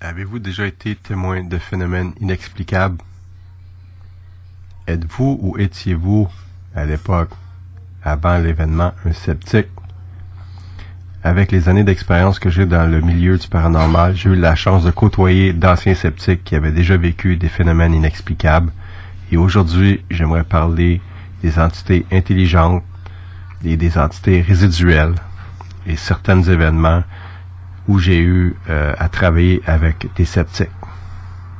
Avez-vous déjà été témoin de phénomènes inexplicables? Êtes-vous ou étiez-vous, à l'époque, avant l'événement, un sceptique? Avec les années d'expérience que j'ai dans le milieu du paranormal, j'ai eu la chance de côtoyer d'anciens sceptiques qui avaient déjà vécu des phénomènes inexplicables. Et aujourd'hui, j'aimerais parler des entités intelligentes et des entités résiduelles et certains événements où j'ai eu euh, à travailler avec des sceptiques.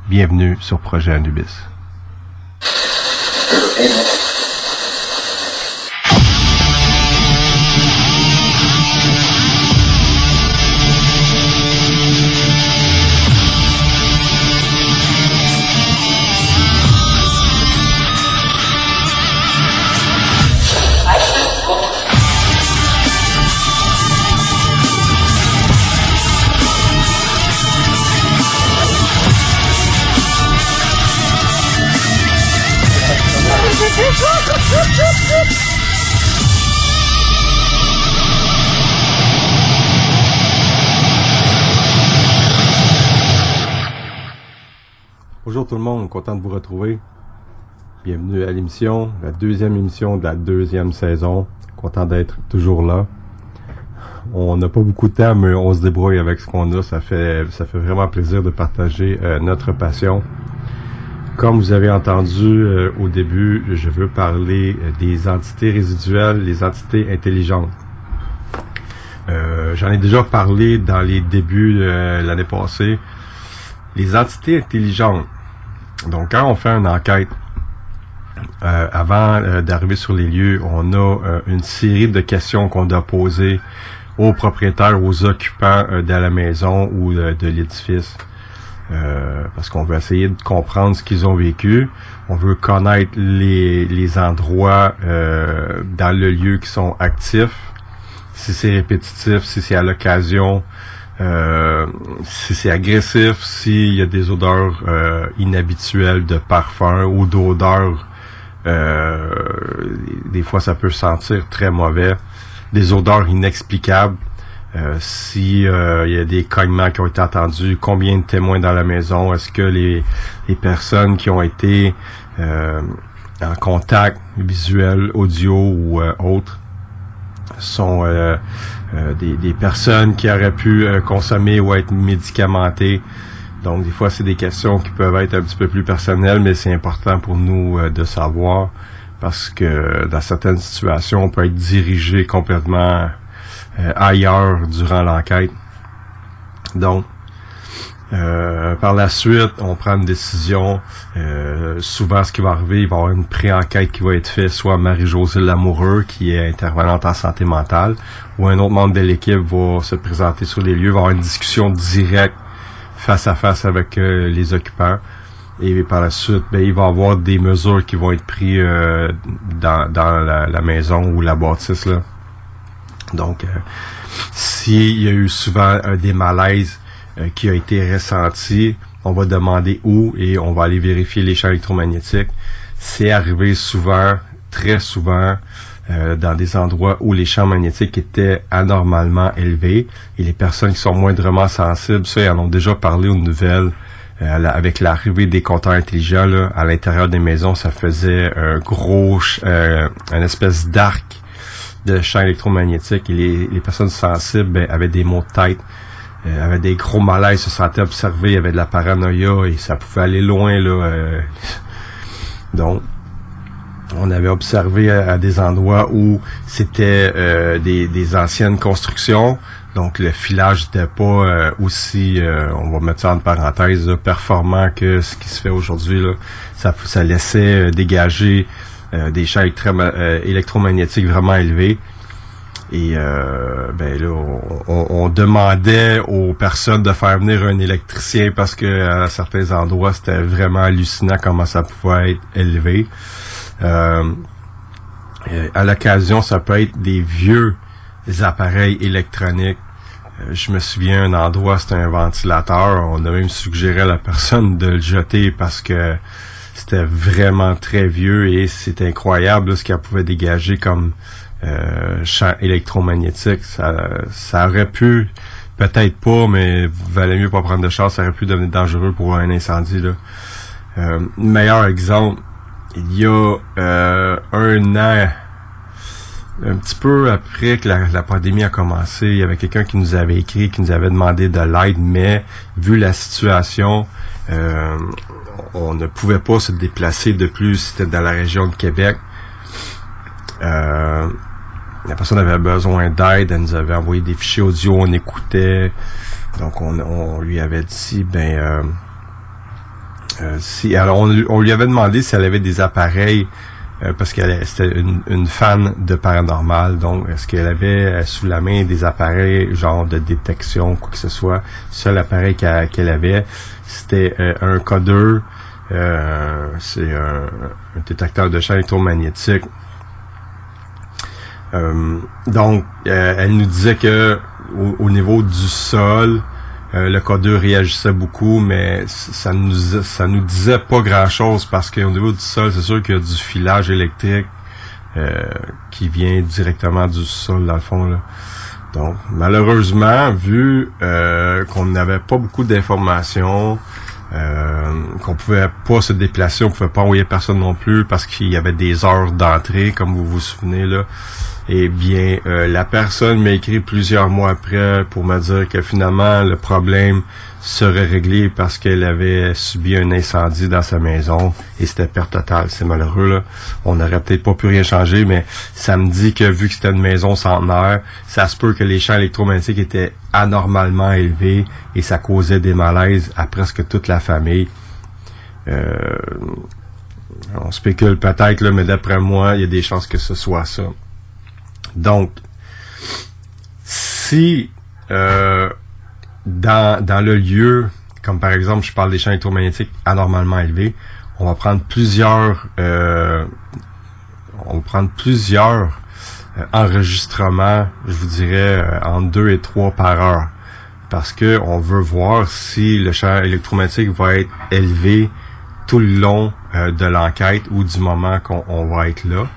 Bienvenue sur Projet Anubis. Bonjour tout le monde, content de vous retrouver. Bienvenue à l'émission, la deuxième émission de la deuxième saison. Content d'être toujours là. On n'a pas beaucoup de temps, mais on se débrouille avec ce qu'on a. Ça fait, ça fait vraiment plaisir de partager euh, notre passion. Comme vous avez entendu euh, au début, je veux parler euh, des entités résiduelles, les entités intelligentes. J'en ai déjà parlé dans les débuts de l'année passée. Les entités intelligentes. Donc, quand on fait une enquête, euh, avant euh, d'arriver sur les lieux, on a euh, une série de questions qu'on doit poser aux propriétaires, aux occupants de la maison ou de, l'édifice. euh, parce qu'on veut essayer de comprendre ce qu'ils ont vécu. On veut connaître les, les endroits euh, dans le lieu qui sont actifs, si c'est répétitif, si c'est à l'occasion, euh, si c'est agressif, s'il y a des odeurs euh, inhabituelles de parfum ou d'odeurs. Euh, des fois, ça peut sentir très mauvais. Des odeurs inexplicables. Euh, si euh, il y a des cognements qui ont été entendus, combien de témoins dans la maison, est-ce que les, les personnes qui ont été en contact visuel, audio ou autre sont euh, des, personnes qui auraient pu euh, consommer ou être médicamentées. Donc, des fois, c'est des questions qui peuvent être un petit peu plus personnelles, mais c'est important pour nous euh, de savoir parce que dans certaines situations, on peut être dirigé complètement ailleurs durant l'enquête. Donc, euh, par la suite, on prend une décision. Euh, souvent, ce qui va arriver, il va y avoir une pré-enquête qui va être faite, soit Marie-Josée Lamoureux, qui est intervenante en santé mentale, ou un autre membre de l'équipe va se présenter sur les lieux, va avoir une discussion directe face à face avec euh, les occupants. Et par la suite, ben, il va y avoir des mesures qui vont être prises dans, dans la, maison ou la bâtisse. Donc, s'il y a eu souvent des malaises, euh, qui a été ressenti. On va demander où et on va aller vérifier les champs électromagnétiques. C'est arrivé souvent, très souvent, euh, dans des endroits où les champs magnétiques étaient anormalement élevés et les personnes qui sont moindrement sensibles, ça, ils en ont déjà parlé aux nouvelles. Euh, avec l'arrivée des compteurs intelligents là, à l'intérieur des maisons, ça faisait un gros, euh, une espèce d'arc de champs électromagnétiques et les, les personnes sensibles ben, avaient des maux de tête, euh, avait des gros malaises, se sentait observé, avait de la paranoïa et ça pouvait aller loin là. Euh. donc, on avait observé à, des endroits où c'était euh, des, anciennes constructions, donc le filage n'était pas aussi, on va mettre ça en parenthèse, performant que ce qui se fait aujourd'hui. Ça, ça laissait dégager des champs électromagnétiques vraiment élevés. Et euh, ben là, on, demandait aux personnes de faire venir un électricien parce que à certains endroits, c'était vraiment hallucinant comment ça pouvait être élevé. Euh, à l'occasion, ça peut être des vieux appareils électroniques. Euh, je me souviens un endroit, c'était un ventilateur. On a même suggéré à la personne de le jeter parce que c'était vraiment très vieux et c'était incroyable ce qu'elle pouvait dégager comme euh, champ électromagnétique. Ça, aurait pu, peut-être pas, mais valait mieux pas prendre de chance, ça aurait pu devenir dangereux pour un incendie. Là. Euh, meilleur exemple, il y a euh, un an, un petit peu après que la, pandémie a commencé, il y avait quelqu'un qui nous avait écrit, qui nous avait demandé de l'aide, mais vu la situation, euh, on ne pouvait pas se déplacer de plus, c'était dans la région de Québec. La personne avait besoin d'aide, elle nous avait envoyé des fichiers audio, on écoutait. Donc on, lui avait dit ben euh, euh, si alors on, lui avait demandé si elle avait des appareils euh, parce qu'elle c'était une, fan de paranormal, donc est-ce qu'elle avait sous la main des appareils genre de détection quoi que ce soit. seul appareil qu'elle avait, c'était un codeur, c'est un, détecteur de champ électromagnétique euh, donc, euh, elle nous disait que au, niveau du sol, euh, le codeur réagissait beaucoup, mais ça nous ça nous disait pas grand chose parce qu'au niveau du sol, c'est sûr qu'il y a du filage électrique qui vient directement du sol dans le fond là. Donc, malheureusement, vu qu'on n'avait pas beaucoup d'informations, qu'on pouvait pas se déplacer, on pouvait pas envoyer personne non plus parce qu'il y avait des heures d'entrée, comme vous vous souvenez là. Eh bien, euh, la personne m'a écrit plusieurs mois après pour me dire que finalement le problème serait réglé parce qu'elle avait subi un incendie dans sa maison et c'était perte totale. C'est malheureux là. On n'aurait peut-être pas pu rien changer, mais ça me dit que vu que c'était une maison centenaire, ça se peut que les champs électromagnétiques étaient anormalement élevés et ça causait des malaises à presque toute la famille. Euh, on spécule peut-être, mais d'après moi, il y a des chances que ce soit ça. Donc, si euh, dans, dans le lieu comme par exemple, je parle des champs électromagnétiques anormalement élevés, on va prendre plusieurs, euh, on va prendre plusieurs euh, enregistrements, je vous dirais, euh, entre deux et trois par heure. Parce que on veut voir si le champ électromagnétique va être élevé tout le long euh, de l'enquête ou du moment qu'on va être là.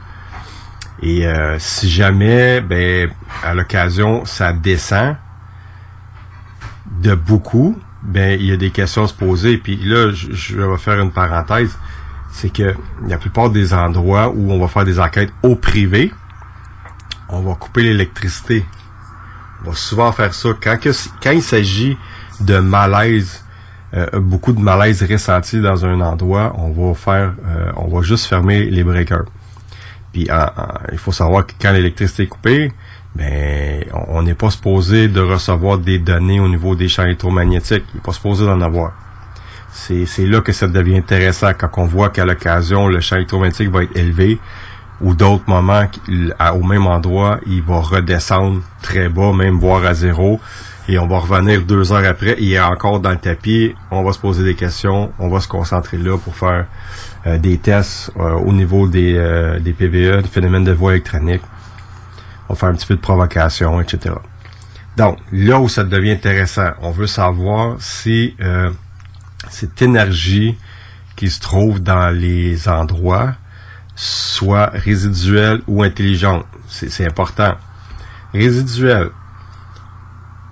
Et si jamais, ben, à l'occasion, ça descend de beaucoup, ben il y a des questions à se poser. Puis là, je, vais faire une parenthèse, c'est que la plupart des endroits où on va faire des enquêtes au privé, on va couper l'électricité. On va souvent faire ça. Quand, quand il s'agit de malaise, euh, beaucoup de malaise ressenti dans un endroit, on va faire, euh, on va juste fermer les breakers. Puis il faut savoir que quand l'électricité est coupée, ben on n'est pas supposé de recevoir des données au niveau des champs électromagnétiques. Il n'est pas supposé d'en avoir. C'est là que ça devient intéressant quand on voit qu'à l'occasion le champ électromagnétique va être élevé ou d'autres moments au même endroit, il va redescendre très bas, même voire à zéro. Et on va revenir deux heures après, il est encore dans le tapis, on va se poser des questions, on va se concentrer là pour faire euh, des tests euh, au niveau des, euh, des PVE, des phénomènes de voie électronique. On faire un petit peu de provocation, etc. Donc, là où ça devient intéressant, on veut savoir si cette énergie qui se trouve dans les endroits soit résiduelle ou intelligente. C'est important. Résiduelle,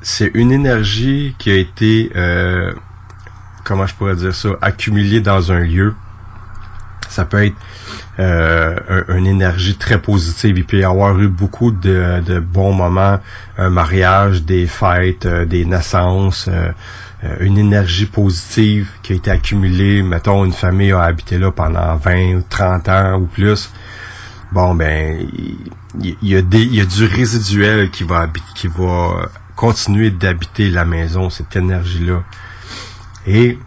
c'est une énergie qui a été, euh, comment je pourrais dire ça, accumulée dans un lieu. Ça peut être euh, une énergie très positive. Il peut y avoir eu beaucoup de, bons moments, un mariage, des fêtes, euh, des naissances, euh, une énergie positive qui a été accumulée. Mettons, une famille a habité là pendant 20 ou 30 ans ou plus. Bon, ben, il y, a des, y a du résiduel qui va, qui va continuer d'habiter la maison, cette énergie-là. Et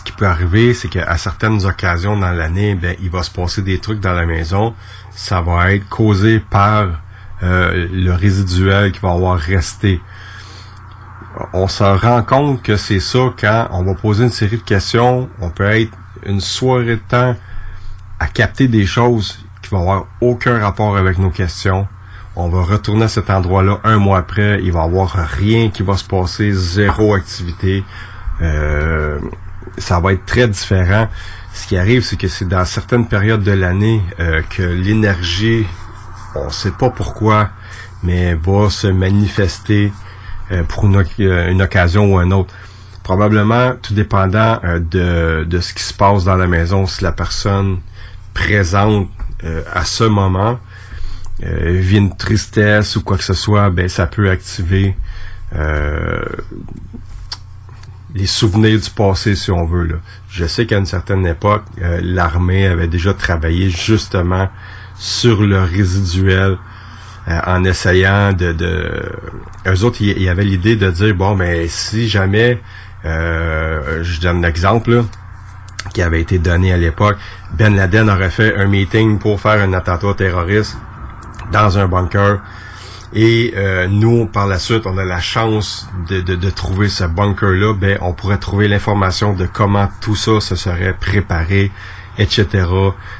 ce qui peut arriver, c'est qu'à certaines occasions dans l'année, ben, il va se passer des trucs dans la maison. Ça va être causé par euh, le résiduel qui va avoir resté on se rend compte que c'est ça quand on va poser une série de questions. On peut être une soirée de temps à capter des choses qui vont avoir aucun rapport avec nos questions. On va retourner à cet endroit-là un mois après. Il va y avoir rien qui va se passer, zéro activité. Euh, ça va être très différent. Ce qui arrive, c'est que c'est dans certaines périodes de l'année euh, que l'énergie, on ne sait pas pourquoi, mais va se manifester euh, pour euh, une, occasion ou un autre. Probablement, tout dépendant de, de ce qui se passe dans la maison, si la personne présente à ce moment vit une tristesse ou quoi que ce soit, ben ça peut activer les souvenirs du passé, si on veut. Là. Je sais qu'à une certaine époque, l'armée avait déjà travaillé justement sur le résiduel euh, en essayant de, de... Eux autres, il y avait l'idée de dire, bon, mais si jamais, euh, je donne l'exemple, qui avait été donné à l'époque, Ben Laden aurait fait un meeting pour faire un attentat terroriste dans un bunker. Et euh, nous, par la suite, on a la chance de, de, de trouver ce bunker-là. Ben, on pourrait trouver l'information de comment tout ça se serait préparé, etc.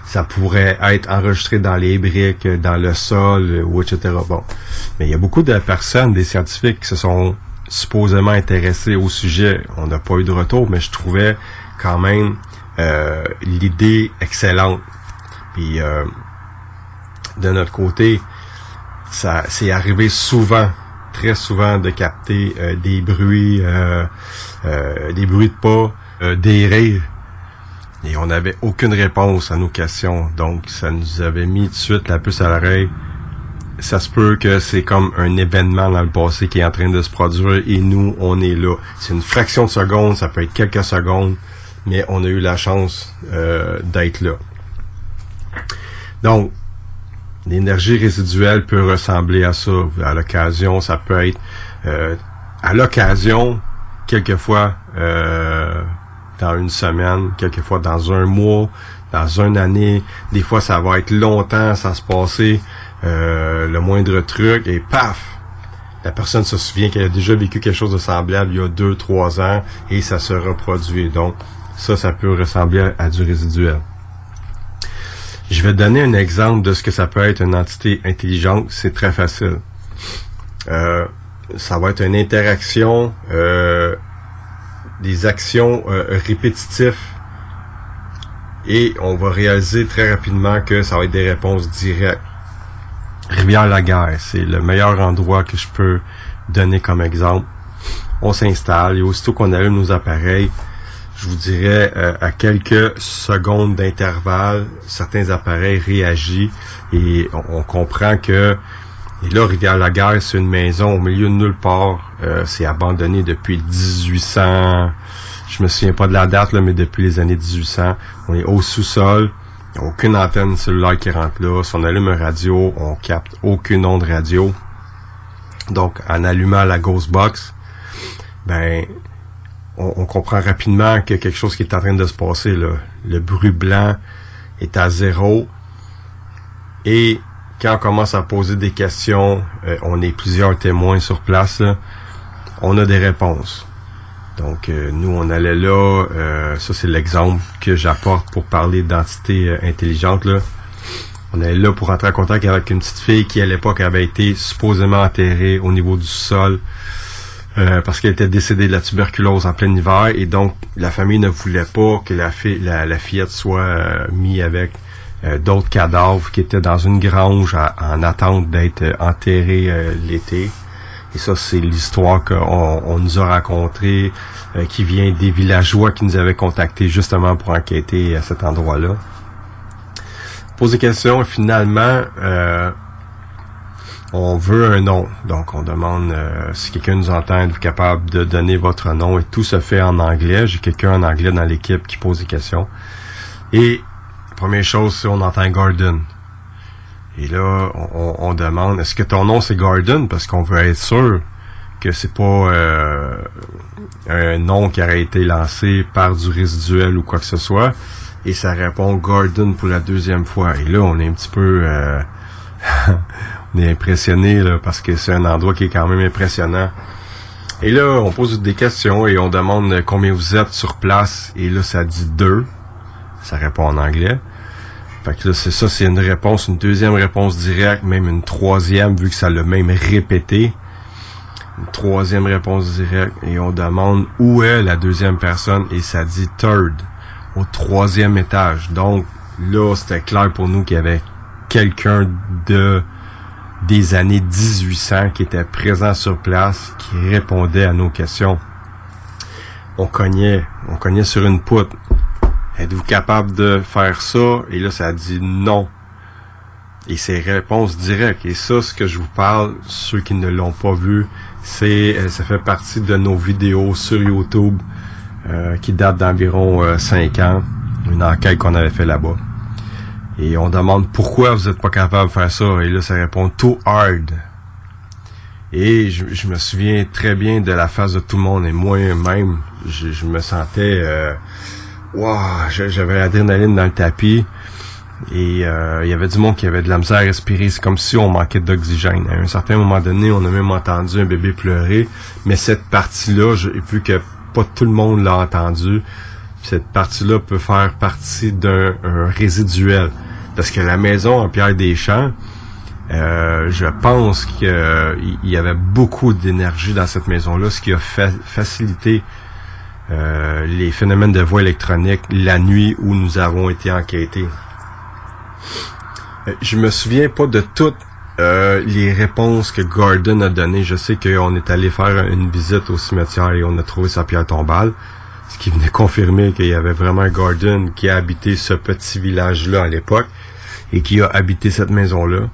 Ça pourrait être enregistré dans les briques, dans le sol, ou etc. Bon. Mais il y a beaucoup de personnes, des scientifiques qui se sont supposément intéressés au sujet. On n'a pas eu de retour, mais je trouvais quand même euh, l'idée excellente. Puis euh, de notre côté, ça c'est arrivé souvent, très souvent, de capter euh, des bruits, des bruits de pas, des rires et on n'avait aucune réponse à nos questions. Donc, ça nous avait mis de suite la puce à l'oreille. Ça se peut que c'est comme un événement dans le passé qui est en train de se produire et nous, on est là. C'est une fraction de seconde, ça peut être quelques secondes, mais on a eu la chance euh, d'être là. Donc, l'énergie résiduelle peut ressembler à ça. À l'occasion, ça peut être euh, à l'occasion, quelquefois, euh, dans une semaine, quelquefois dans un mois, dans une année. Des fois, ça va être longtemps, ça se passer, euh, le moindre truc, et paf! la personne se souvient qu'elle a déjà vécu quelque chose de semblable il y a deux, trois ans et ça se reproduit. Donc, ça, ça peut ressembler à du résiduel. Je vais donner un exemple de ce que ça peut être une entité intelligente. C'est très facile. Euh, ça va être une interaction, euh, des actions euh, répétitives et on va réaliser très rapidement que ça va être des réponses directes. Rivière-la-Guerre, c'est le meilleur endroit que je peux donner comme exemple. On s'installe et aussitôt qu'on allume nos appareils, je vous dirais euh, à quelques secondes d'intervalle, certains appareils réagissent et on, comprend que et là, Rivière-la-Guerre, c'est une maison au milieu de nulle part. Euh, c'est abandonné depuis 1800. Je me souviens pas de la date, là, mais depuis les années 1800. On est au sous-sol. Aucune antenne cellulaire qui rentre là. Si on allume un radio, on capte aucune onde radio. Donc, en allumant la Ghost Box, ben, on, comprend rapidement a quelque chose qui est en train de se passer. Le bruit blanc est à zéro. Et quand on commence à poser des questions, euh, on est plusieurs témoins sur place, on a des réponses. Donc, euh, nous, on allait là, euh, ça c'est l'exemple que j'apporte pour parler d'identité euh, intelligente. On allait là pour entrer en contact avec une petite fille qui, à l'époque, avait été supposément enterrée au niveau du sol parce qu'elle était décédée de la tuberculose en plein hiver. Et donc, la famille ne voulait pas que la, fille, la, fillette soit mise avec d'autres cadavres qui étaient dans une grange en attente d'être enterrés l'été. Et ça, c'est l'histoire qu'on nous a racontée, euh, qui vient des villageois qui nous avaient contactés justement pour enquêter à cet endroit-là. Poser des questions, finalement, euh, on veut un nom. Donc, on demande euh, si quelqu'un nous entend, êtes capable de donner votre nom? Et tout se fait en anglais. J'ai quelqu'un en anglais dans l'équipe qui pose des questions. Et première chose, c'est on entend Gordon. Et là, on, demande, est-ce que ton nom c'est Gordon? Parce qu'on veut être sûr que c'est pas euh, un nom qui aurait été lancé par du résiduel ou quoi que ce soit. Et ça répond Gordon pour la deuxième fois. Et là, on est un petit peu... Euh, on est impressionné là, parce que c'est un endroit qui est quand même impressionnant. Et là, on pose des questions et on demande combien vous êtes sur place. Et là, ça dit deux. Ça répond en anglais. Fait que là, c'est ça, c'est une réponse, une deuxième réponse directe, même une troisième, vu que ça l'a même répété. Une troisième réponse directe, et on demande où est la deuxième personne, et ça dit third, au troisième étage. Donc, là, c'était clair pour nous qu'il y avait quelqu'un de des années 1800 qui était présent sur place, qui répondait à nos questions. On cognait, on cognait sur une poutre. Êtes-vous capable de faire ça? Et là, ça dit non. Et c'est réponse directe. Et ça, ce que je vous parle, ceux qui ne l'ont pas vu, c'est euh, ça fait partie de nos vidéos sur YouTube euh, qui datent d'environ 5 euh, ans. Une enquête qu'on avait fait là-bas. Et on demande pourquoi vous n'êtes pas capable de faire ça. Et là, ça répond too hard. Et je, me souviens très bien de la face de tout le monde. Et moi-même, je, me sentais wow, j'avais l'adrénaline dans le tapis. Et euh, il y avait du monde qui avait de la misère à respirer. C'est comme si on manquait d'oxygène. À un certain moment donné, on a même entendu un bébé pleurer. Mais cette partie-là, vu que pas tout le monde l'a entendu, cette partie-là peut faire partie d'un résiduel. Parce que la maison en pierre des champs, euh, je pense qu'il y avait beaucoup d'énergie dans cette maison-là, ce qui a facilité euh, les phénomènes de voix électronique la nuit où nous avons été enquêtés. Euh, je me souviens pas de toutes les réponses que Gordon a données. Je sais qu'on est allé faire une visite au cimetière et on a trouvé sa pierre tombale, ce qui venait confirmer qu'il y avait vraiment Gordon qui a habité ce petit village-là à l'époque et qui a habité cette maison-là.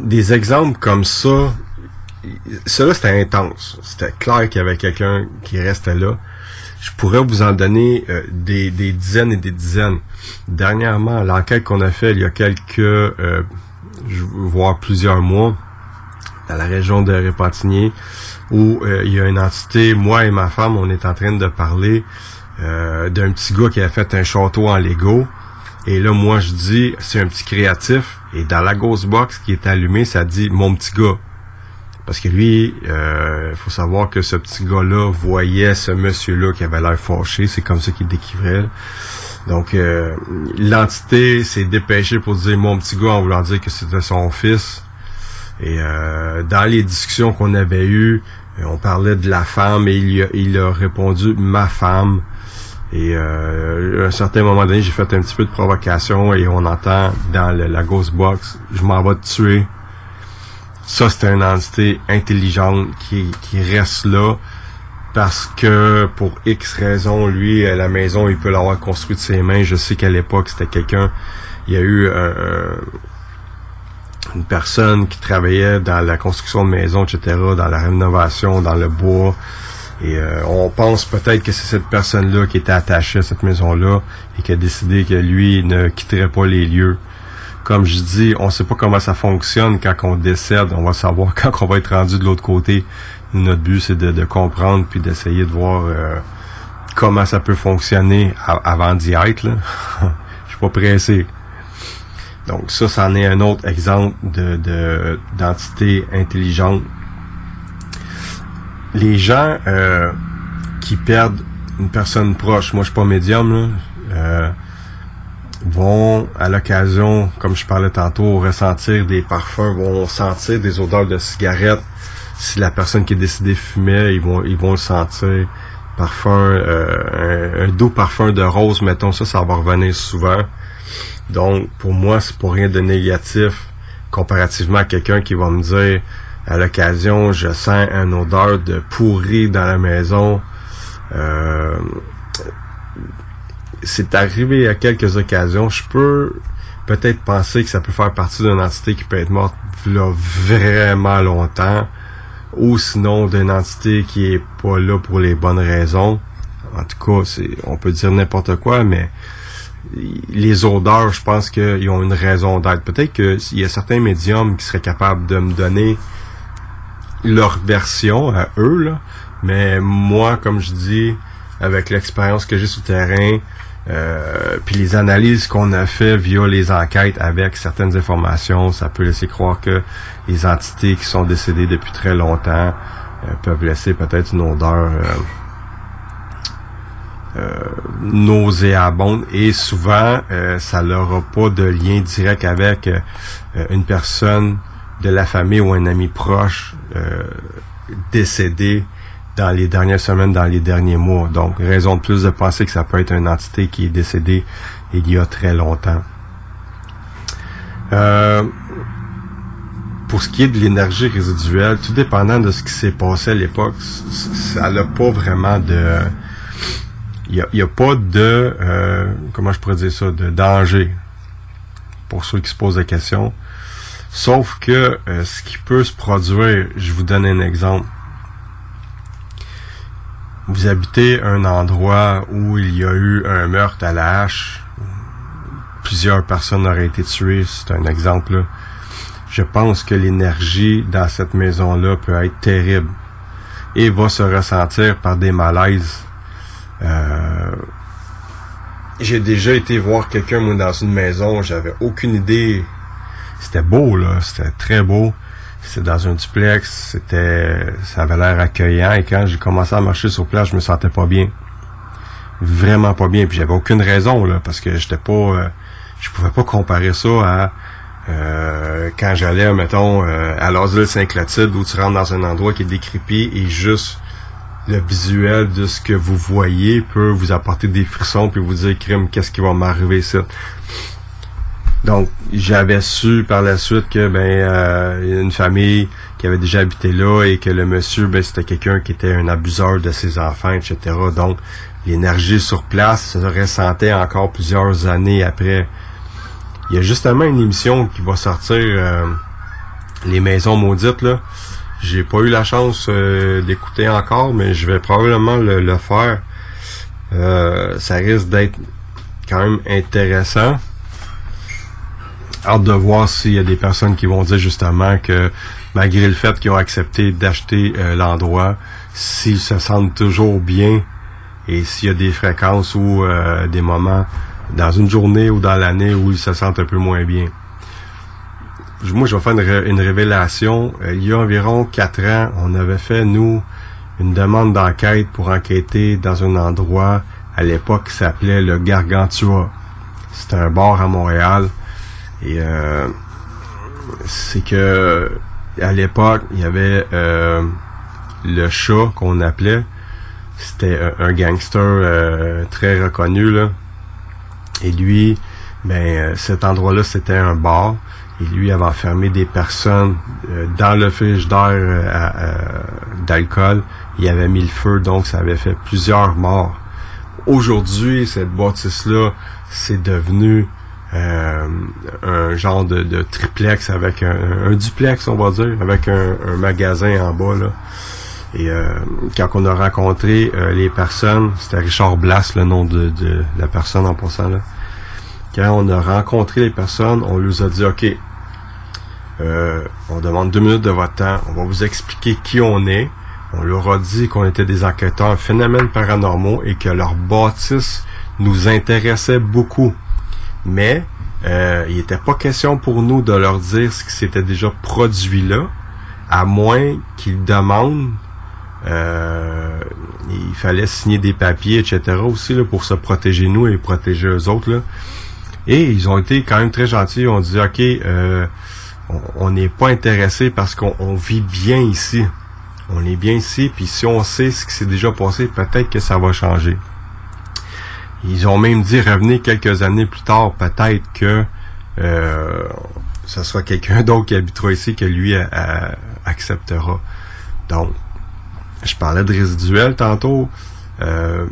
des exemples comme ça, cela c'était intense. C'était clair qu'il y avait quelqu'un qui restait là. Je pourrais vous en donner euh, des, dizaines et des dizaines. Dernièrement, l'enquête qu'on a fait il y a quelques, euh, voire plusieurs mois, dans la région de Répentigny, où euh, il y a une entité, moi et ma femme, on est en train de parler d'un petit gars qui a fait un château en Lego. Et là, moi, je dis, c'est un petit créatif. Et dans la ghost box qui est allumée, ça dit mon petit gars. Parce que lui, il euh, faut savoir que ce petit gars-là voyait ce monsieur-là qui avait l'air fâché. C'est comme ça qu'il décrivait. Donc, euh, l'entité s'est dépêchée pour dire mon petit gars en voulant dire que c'était son fils. Et euh, dans les discussions qu'on avait eues, on parlait de la femme et il a, il a répondu ma femme. Et euh, à un certain moment donné, j'ai fait un petit peu de provocation et on entend dans la ghost box, je m'en vais te tuer. Ça, c'est une entité intelligente qui, qui reste là parce que pour X raisons, lui, la maison, il peut l'avoir construite de ses mains. Je sais qu'à l'époque, c'était quelqu'un, il y a eu une personne qui travaillait dans la construction de maisons, etc., dans la rénovation, dans le bois. Et euh, on pense peut-être que c'est cette personne-là qui était attachée à cette maison-là et qui a décidé que lui ne quitterait pas les lieux. Comme je dis, on ne sait pas comment ça fonctionne quand on décède. On va savoir quand on va être rendu de l'autre côté. Notre but, c'est de, comprendre puis d'essayer de voir euh, comment ça peut fonctionner avant d'y être. je suis pas pressé. Donc ça, c'en est un autre exemple de d'entité intelligente les gens euh, qui perdent une personne proche, moi je suis pas médium, euh, vont à l'occasion, comme je parlais tantôt, ressentir des parfums, vont sentir des odeurs de cigarettes. Si la personne qui est décidée fumait, ils vont ils vont le sentir. Parfum, euh, un, doux parfum de rose, mettons ça, ça va revenir souvent. Donc pour moi, c'est pour rien de négatif comparativement à quelqu'un qui va me dire à l'occasion, je sens une odeur de pourri dans la maison. Euh, c'est arrivé à quelques occasions. Je peux peut-être penser que ça peut faire partie d'une entité qui peut être morte là vraiment longtemps, ou sinon d'une entité qui est pas là pour les bonnes raisons. En tout cas, c'est, on peut dire n'importe quoi, mais les odeurs, je pense qu'ils ont une raison d'être. Peut-être qu'il y a certains médiums qui seraient capables de me donner leur version à eux, là. mais moi, comme je dis, avec l'expérience que j'ai sur terrain, euh, puis les analyses qu'on a fait via les enquêtes avec certaines informations, ça peut laisser croire que les entités qui sont décédées depuis très longtemps euh, peuvent laisser peut-être une odeur euh nauséabonde et souvent ça n'aura pas de lien direct avec une personne de la famille ou un ami proche euh, décédé dans les dernières semaines, dans les derniers mois. Donc, raison de plus de penser que ça peut être une entité qui est décédée il y a très longtemps. Euh, pour ce qui est de l'énergie résiduelle, tout dépendant de ce qui s'est passé à l'époque, ça n'a pas vraiment de... Il n'y a, pas de... Euh, comment je pourrais dire ça? De danger. Pour ceux qui se posent la question. Sauf que euh, ce qui peut se produire, je vous donne un exemple. Vous habitez un endroit où il y a eu un meurtre à la hache, plusieurs personnes auraient été tuées, c'est un exemple. Je pense que l'énergie dans cette maison-là peut être terrible et va se ressentir par des malaises. Euh, j'ai déjà été voir quelqu'un dans une maison, j'avais aucune idée c'était beau, là. C'était très beau. C'était dans un duplex. C'était, ça avait l'air accueillant. Et quand j'ai commencé à marcher sur place, je me sentais pas bien. Vraiment pas bien. Puis j'avais aucune raison, là, parce que j'étais pas, euh, je pouvais pas comparer ça à, euh, quand j'allais, mettons, euh, à l'asile Saint-Clotilde, où tu rentres dans un endroit qui est décrépit et juste le visuel de ce que vous voyez peut vous apporter des frissons puis vous dire, crime, qu'est-ce qui va m'arriver ici? Donc, j'avais su par la suite que ben euh, une famille qui avait déjà habité là et que le monsieur, ben c'était quelqu'un qui était un abuseur de ses enfants, etc. Donc, l'énergie sur place se ressentait encore plusieurs années après. Il y a justement une émission qui va sortir, euh, Les Maisons Maudites, là. J'ai pas eu la chance euh, d'écouter encore, mais je vais probablement le, le faire. ça risque d'être quand même intéressant hâte de voir s'il y a des personnes qui vont dire justement que malgré le fait qu'ils ont accepté d'acheter euh, l'endroit, s'ils se sentent toujours bien et s'il y a des fréquences ou euh, des moments dans une journée ou dans l'année où ils se sentent un peu moins bien. Moi, je vais faire une, révélation. Euh, il y a environ quatre ans, on avait fait, nous, une demande d'enquête pour enquêter dans un endroit à l'époque qui s'appelait le Gargantua. C'était un bar à Montréal. Et euh, c'est que à l'époque, il y avait euh, le chat qu'on appelait. C'était un, gangster euh, très reconnu là. Et lui, ben cet endroit-là, c'était un bar. Et lui avait enfermé des personnes dans le frigidaire d'alcool. Il avait mis le feu, donc ça avait fait plusieurs morts. Aujourd'hui, cette bâtisse-là, c'est devenu euh, un genre de, triplex avec un, duplex, on va dire, avec un, magasin en bas. Et euh, quand on a rencontré euh, les personnes, c'était Richard Blas, le nom de, la personne en passant là. Quand on a rencontré les personnes, on leur a dit OK, on demande deux minutes de votre temps, on va vous expliquer qui on est. On leur a dit qu'on était des enquêteurs phénomènes paranormaux et que leur bâtisse nous intéressait beaucoup. Mais euh, il n'était pas question pour nous de leur dire ce qui s'était déjà produit là, à moins qu'ils demandent. Euh, il fallait signer des papiers, etc. aussi là, pour se protéger nous et protéger eux autres. Là. Et ils ont été quand même très gentils. Ils ont dit OK, euh, on n'est pas intéressé parce qu'on vit bien ici. On est bien ici, puis si on sait ce qui s'est déjà passé, peut-être que ça va changer. Ils ont même dit revenez quelques années plus tard, peut-être que euh, ce soit quelqu'un d'autre qui habitera ici que lui acceptera. Donc, je parlais de résiduel tantôt. Euh,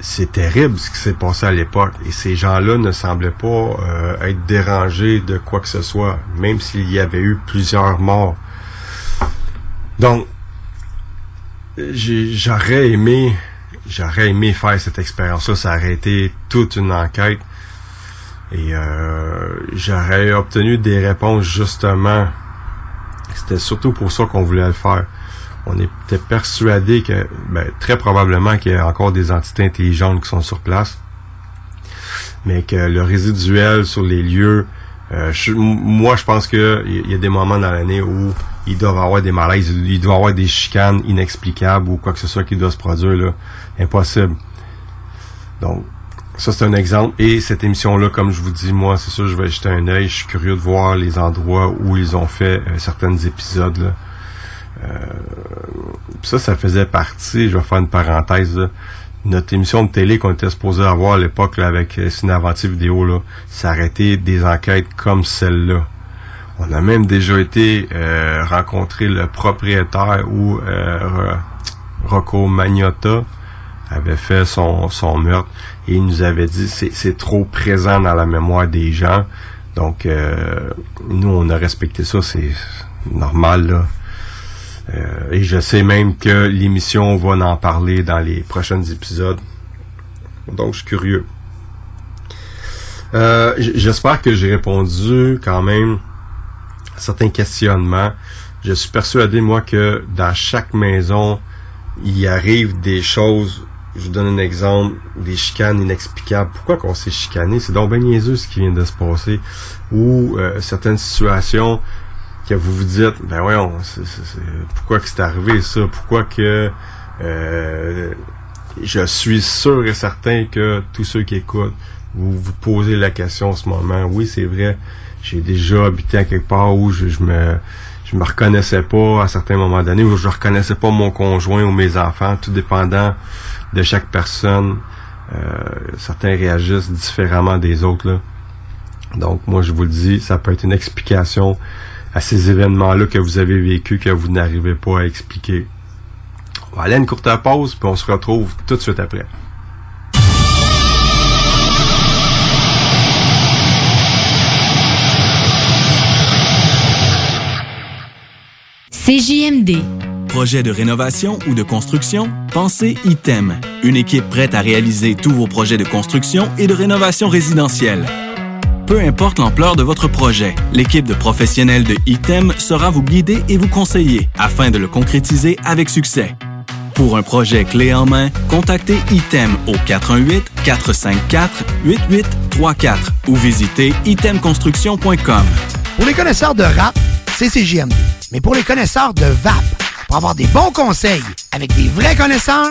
c'est terrible ce qui s'est passé à l'époque. Et ces gens-là ne semblaient pas euh, être dérangés de quoi que ce soit, même s'il y avait eu plusieurs morts. Donc, j'aurais aimé j'aurais aimé faire cette expérience-là. Ça aurait été toute une enquête. Et euh, j'aurais obtenu des réponses justement. C'était surtout pour ça qu'on voulait le faire. On était persuadé que, ben, très probablement qu'il y a encore des entités intelligentes qui sont sur place, mais que le résiduel sur les lieux, euh, moi je pense qu'il y a des moments dans l'année où ils doivent avoir des malaises, il doit avoir des chicanes inexplicables ou quoi que ce soit qui doit se produire là. Impossible. Donc, ça c'est un exemple. Et cette émission-là, comme je vous dis, moi, c'est sûr, je vais jeter un œil. Je suis curieux de voir les endroits où ils ont fait euh, certains épisodes. Là. Euh, ça, ça faisait partie, je vais faire une parenthèse, notre émission de télé qu'on était supposé avoir à l'époque avec euh, Cinéaventure Vidéo, là, ça arrêtait des enquêtes comme celle-là. On a même déjà été euh, rencontrer le propriétaire où euh, Rocco Magnotta avait fait son, son meurtre et il nous avait dit c'est c'est trop présent dans la mémoire des gens. Donc euh, nous on a respecté ça, c'est normal là. Euh, et je sais même que l'émission va en parler dans les prochains épisodes. Donc je suis curieux. Euh, j'espère que j'ai répondu quand même certains questionnements. Je suis persuadé, moi, que dans chaque maison, il arrive des choses. Je vous donne un exemple, des chicanes inexplicables. Pourquoi qu'on s'est chicané? C'est donc bien niaiseux ce qui vient de se passer. Ou euh, certaines situations que vous vous dites, ben voyons, pourquoi que c'est arrivé ça? Pourquoi que euh, je suis sûr et certain que tous ceux qui écoutent, vous vous posez la question en ce moment. Oui, c'est vrai, j'ai déjà habité à quelque part où je, me je me reconnaissais pas à certains moments d'année, où je reconnaissais pas mon conjoint ou mes enfants, tout dépendant de chaque personne. Euh, certains réagissent différemment des autres. Là. Donc moi je vous le dis, ça peut être une explication à ces événements-là que vous avez vécu que vous n'arrivez pas à expliquer. On va aller à une courte pause, puis on se retrouve tout de suite après. CJMD. Projet de rénovation ou de construction? Pensez ITEM. Une équipe prête à réaliser tous vos projets de construction et de rénovation résidentielle. Peu importe l'ampleur de votre projet, l'équipe de professionnels de ITEM sera vous guider et vous conseiller afin de le concrétiser avec succès. Pour un projet clé en main, contactez ITEM au 418-454-8834 ou visitez itemconstruction.com. Pour les connaisseurs de rap, c'est CJMD. Mais pour les connaisseurs de VAP, pour avoir des bons conseils avec des vrais connaisseurs,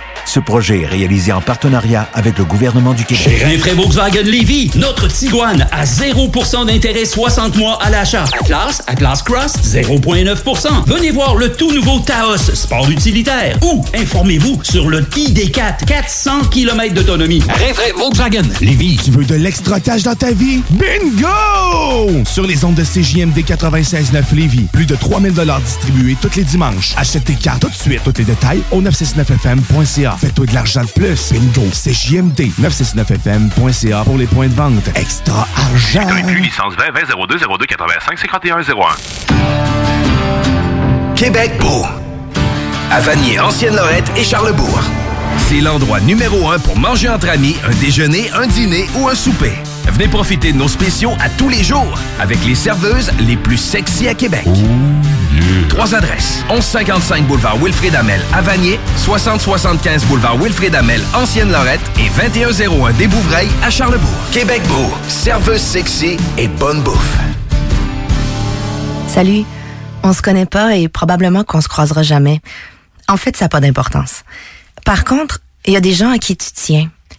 Ce projet est réalisé en partenariat avec le gouvernement du Québec. Chez Rinfraie Volkswagen Lévy, notre Tiguan à 0% d'intérêt 60 mois à l'achat. Atlas, Atlas Cross, 0,9%. Venez voir le tout nouveau Taos, sport utilitaire. Ou informez-vous sur le ID4, 400 km d'autonomie. Rinfraie Volkswagen Lévy. Tu veux de l'extra cash dans ta vie? Bingo! Sur les ondes de CJMD 96.9 Lévis, plus de 3000 distribués tous les dimanches. Achète tes cartes tout de suite. Tous les détails au 969fm.ca. Fais-toi de l'argent de plus. Bingo! C'est JMD 969fm.ca pour les points de vente. Extra argent! Inclus licence 20 20 02 02 85 51 01. Québec beau. À Vanier, Ancienne-Lorette et Charlebourg. C'est l'endroit numéro un pour manger entre amis, un déjeuner, un dîner ou un souper. Venez profiter de nos spéciaux à tous les jours avec les serveuses les plus sexy à Québec. Trois adresses. 1155 boulevard Wilfrid Amel à Vanier, 6075 boulevard Wilfrid Amel, Ancienne-Lorette et 2101 des Bouvrailles à Charlebourg. Québec beau. Serveuse sexy et bonne bouffe. Salut. On se connaît pas et probablement qu'on se croisera jamais. En fait, ça n'a pas d'importance. Par contre, il y a des gens à qui tu tiens.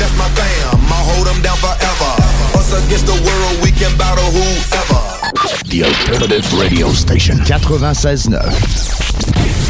That's my fam. I'll hold them down forever. Us against the world, we can battle whoever. The Alternative Radio Station 96.9.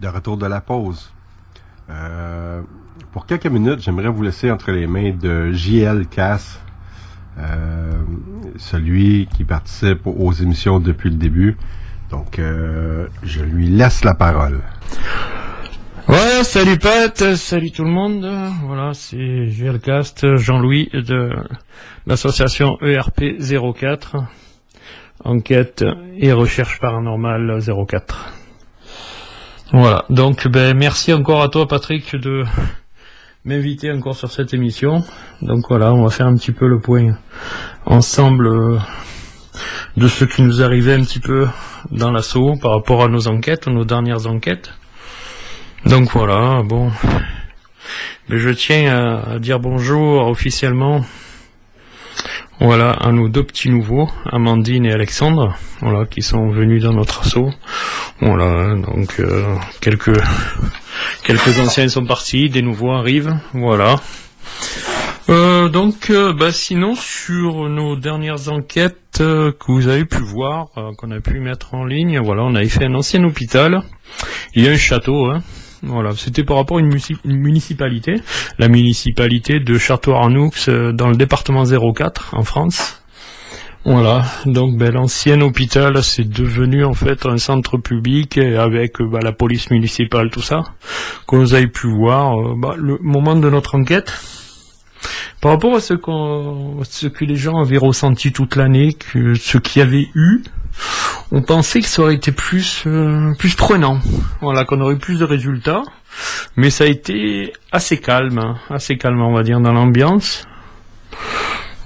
De retour de la pause. Euh, pour quelques minutes, j'aimerais vous laisser entre les mains de JL Cass, euh, celui qui participe aux émissions depuis le début. Donc, euh, je lui laisse la parole. Ouais, salut Pat, salut tout le monde. Voilà, c'est JLcast, Jean-Louis de l'association ERP 04, enquête et recherche paranormale 04. Voilà, donc ben merci encore à toi Patrick de m'inviter encore sur cette émission. Donc voilà, on va faire un petit peu le point ensemble euh, de ce qui nous arrivait un petit peu dans l'assaut par rapport à nos enquêtes, nos dernières enquêtes. Donc voilà, bon. Mais je tiens à dire bonjour officiellement voilà, à nos deux petits nouveaux, Amandine et Alexandre, voilà, qui sont venus dans notre assaut. Voilà, donc euh, quelques quelques anciens sont partis, des nouveaux arrivent, voilà. Euh, donc, euh, bah, sinon, sur nos dernières enquêtes euh, que vous avez pu voir, qu'on a pu mettre en ligne, voilà, on avait fait un ancien hôpital. Il y a un château, hein. Voilà, c'était par rapport à une, municipalité, la municipalité de Château-Arnoux euh, dans le département 04 en France. Voilà, donc ben, l'ancien hôpital c'est devenu en fait un centre public et avec euh, bah, la police municipale, tout ça. Comme vous avez pu voir, euh, bah, le moment de notre enquête, par rapport à ce, que les gens avaient ressenti toute l'année, ce qu'il y avait eu, on pensait que ça aurait été plus euh, plus prenant. Voilà, qu'on aurait eu plus de résultats. Mais ça a été assez calme, hein, assez calme, on va dire, dans l'ambiance.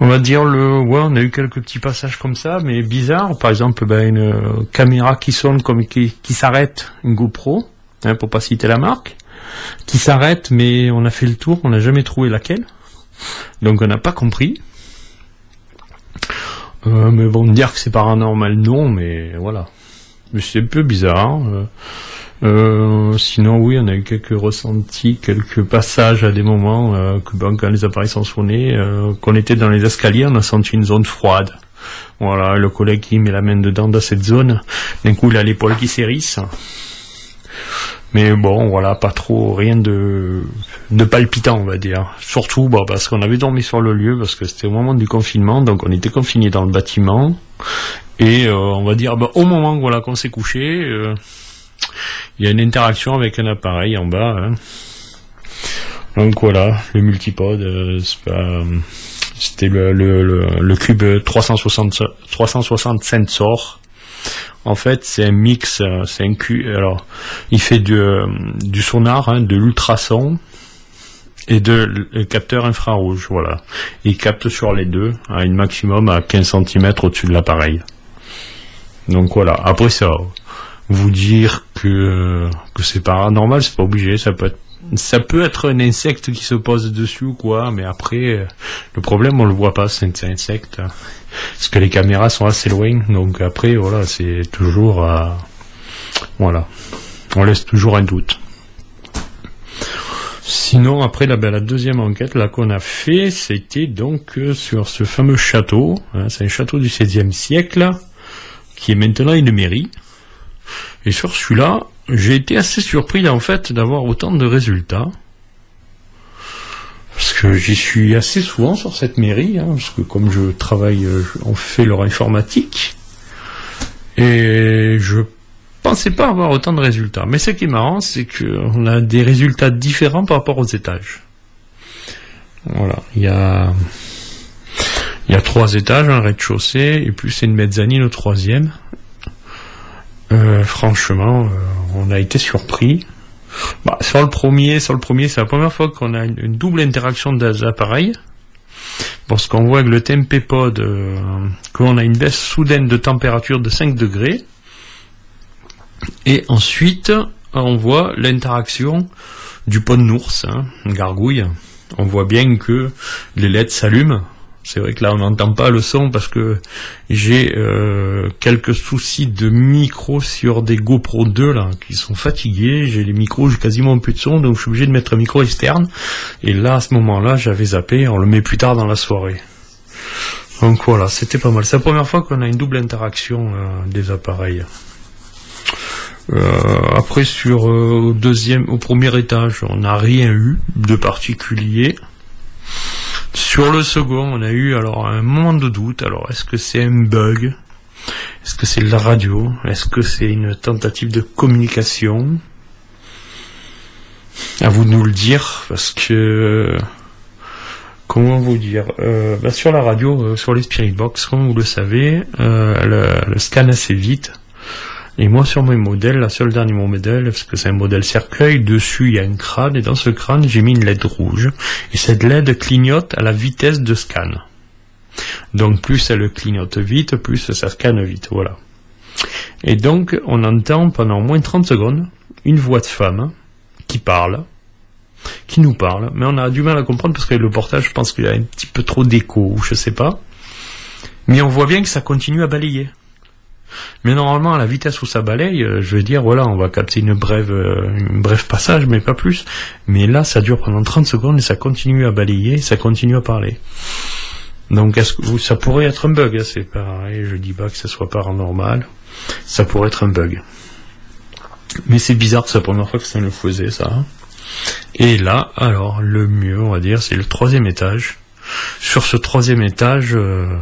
On va dire le, ouais, on a eu quelques petits passages comme ça, mais bizarres. Par exemple, ben, une euh, caméra qui sonne comme qui, qui s'arrête, une GoPro, hein, pour pas citer la marque, qui s'arrête, mais on a fait le tour, on n'a jamais trouvé laquelle. Donc on n'a pas compris. Euh, mais bon, dire que c'est paranormal, non, mais voilà. C'est un peu bizarre. euh. Euh, sinon, oui, on a eu quelques ressentis, quelques passages à des moments que quand les appareils sont sonnés, qu'on était dans les escaliers, on a senti une zone froide. Voilà, le collègue qui met la main dedans dans cette zone, d'un coup il a l'épaule qui s'érisse. Mais bon, voilà, pas trop, rien de, de palpitant, on va dire. Surtout, bah, parce qu'on avait dormi sur le lieu, parce que c'était au moment du confinement, donc on était confinés dans le bâtiment. Et euh, on va dire, bah, au moment voilà, qu'on s'est couché, euh, il y a une interaction avec un appareil en bas. hein. Donc voilà, le pas, euh, c'était le, le, le, le cube 360, 360 sensor. En fait, c'est un mix, euh, c'est un cube. Alors, il fait du, euh, sonar, hein, de l'ultrason et de capteur infrarouge. Voilà, il capte sur les deux à une maximum à 15 cm au-dessus de l'appareil. Donc voilà. Après ça, vous dire que que c'est paranormal, c'est pas obligé. Ça peut être ça peut être un insecte qui se pose dessus ou quoi, mais après, euh, le problème, on le voit pas, cet insecte. hein. Parce que les caméras sont assez loin, donc après, voilà, c'est toujours, euh, voilà, on laisse toujours un doute. Sinon, après la, ben, deuxième enquête qu'on a fait, c'était donc euh, sur ce fameux château. hein, c'est un château du XVIe siècle qui est maintenant une mairie. Et sur celui-là, j'ai été assez surpris en fait d'avoir autant de résultats. Parce que j'y suis assez souvent sur cette mairie, hein, parce que comme je travaille, euh, on fait leur informatique, et je pensais pas avoir autant de résultats. Mais ce qui est marrant, c'est qu'on a des résultats différents par rapport aux étages. Voilà, il y a, y a trois étages, un rez-de-chaussée, et puis c'est une mezzanine au troisième. Euh, franchement, euh, on a été surpris. Bah, sur le premier, sur le premier, c'est la première fois qu'on a une, double interaction des appareils. Parce qu'on voit avec le tempépod euh, qu'on a une baisse soudaine de température de 5 degrés. Et ensuite, on voit l'interaction du pot de nours, hein, une gargouille. On voit bien que les LED s'allument. C'est vrai que là, on n'entend pas le son parce que j'ai euh, quelques soucis de micro sur des GoPro 2 là qui sont fatigués. J'ai les micros, j'ai quasiment plus de son, donc je suis obligé de mettre un micro externe. Et là, à ce moment-là, j'avais zappé. On le met plus tard dans la soirée. Donc voilà, c'était pas mal. C'est la première fois qu'on a une double interaction euh, des appareils. Euh, après sur au deuxième, au premier étage, on n'a rien eu de particulier. Sur le second, on a eu alors un moment de doute. Alors est-ce que c'est un bug? Est-ce que c'est la radio? Est-ce que c'est une tentative de communication? À vous de nous le dire parce que comment vous dire Euh, bah, Sur la radio, euh, sur les Spirit Box, comme vous le savez, euh, le, le scan assez vite. Et moi, sur mon modèle, la seule dernier mon modèle, parce que c'est un modèle cercueil, dessus il y a un crâne, et dans ce crâne, j'ai mis une LED rouge. Et cette LED clignote à la vitesse de scan. Donc plus elle clignote vite, plus ça scanne vite, voilà. Et donc, on entend pendant au moins 30 secondes une voix de femme qui parle, qui nous parle, mais on a du mal à comprendre parce que le portage, je pense qu'il y a un petit peu trop d'écho, ou je sais pas. Mais on voit bien que ça continue à balayer. Mais normalement, à la vitesse où ça balaye, euh, je veux dire, voilà, on va capter une brève, euh, un bref passage, mais pas plus. Mais là, ça dure pendant 30 secondes et ça continue à balayer, ça continue à parler. Donc, ça pourrait être un bug hein, C'est pareil, je dis pas que ce soit paranormal. Ça pourrait être un bug. Mais c'est bizarre c'est la première fois que ça nous faisait, ça. Et là, alors, le mieux, on va dire, c'est le troisième étage. Sur ce troisième étage, euh,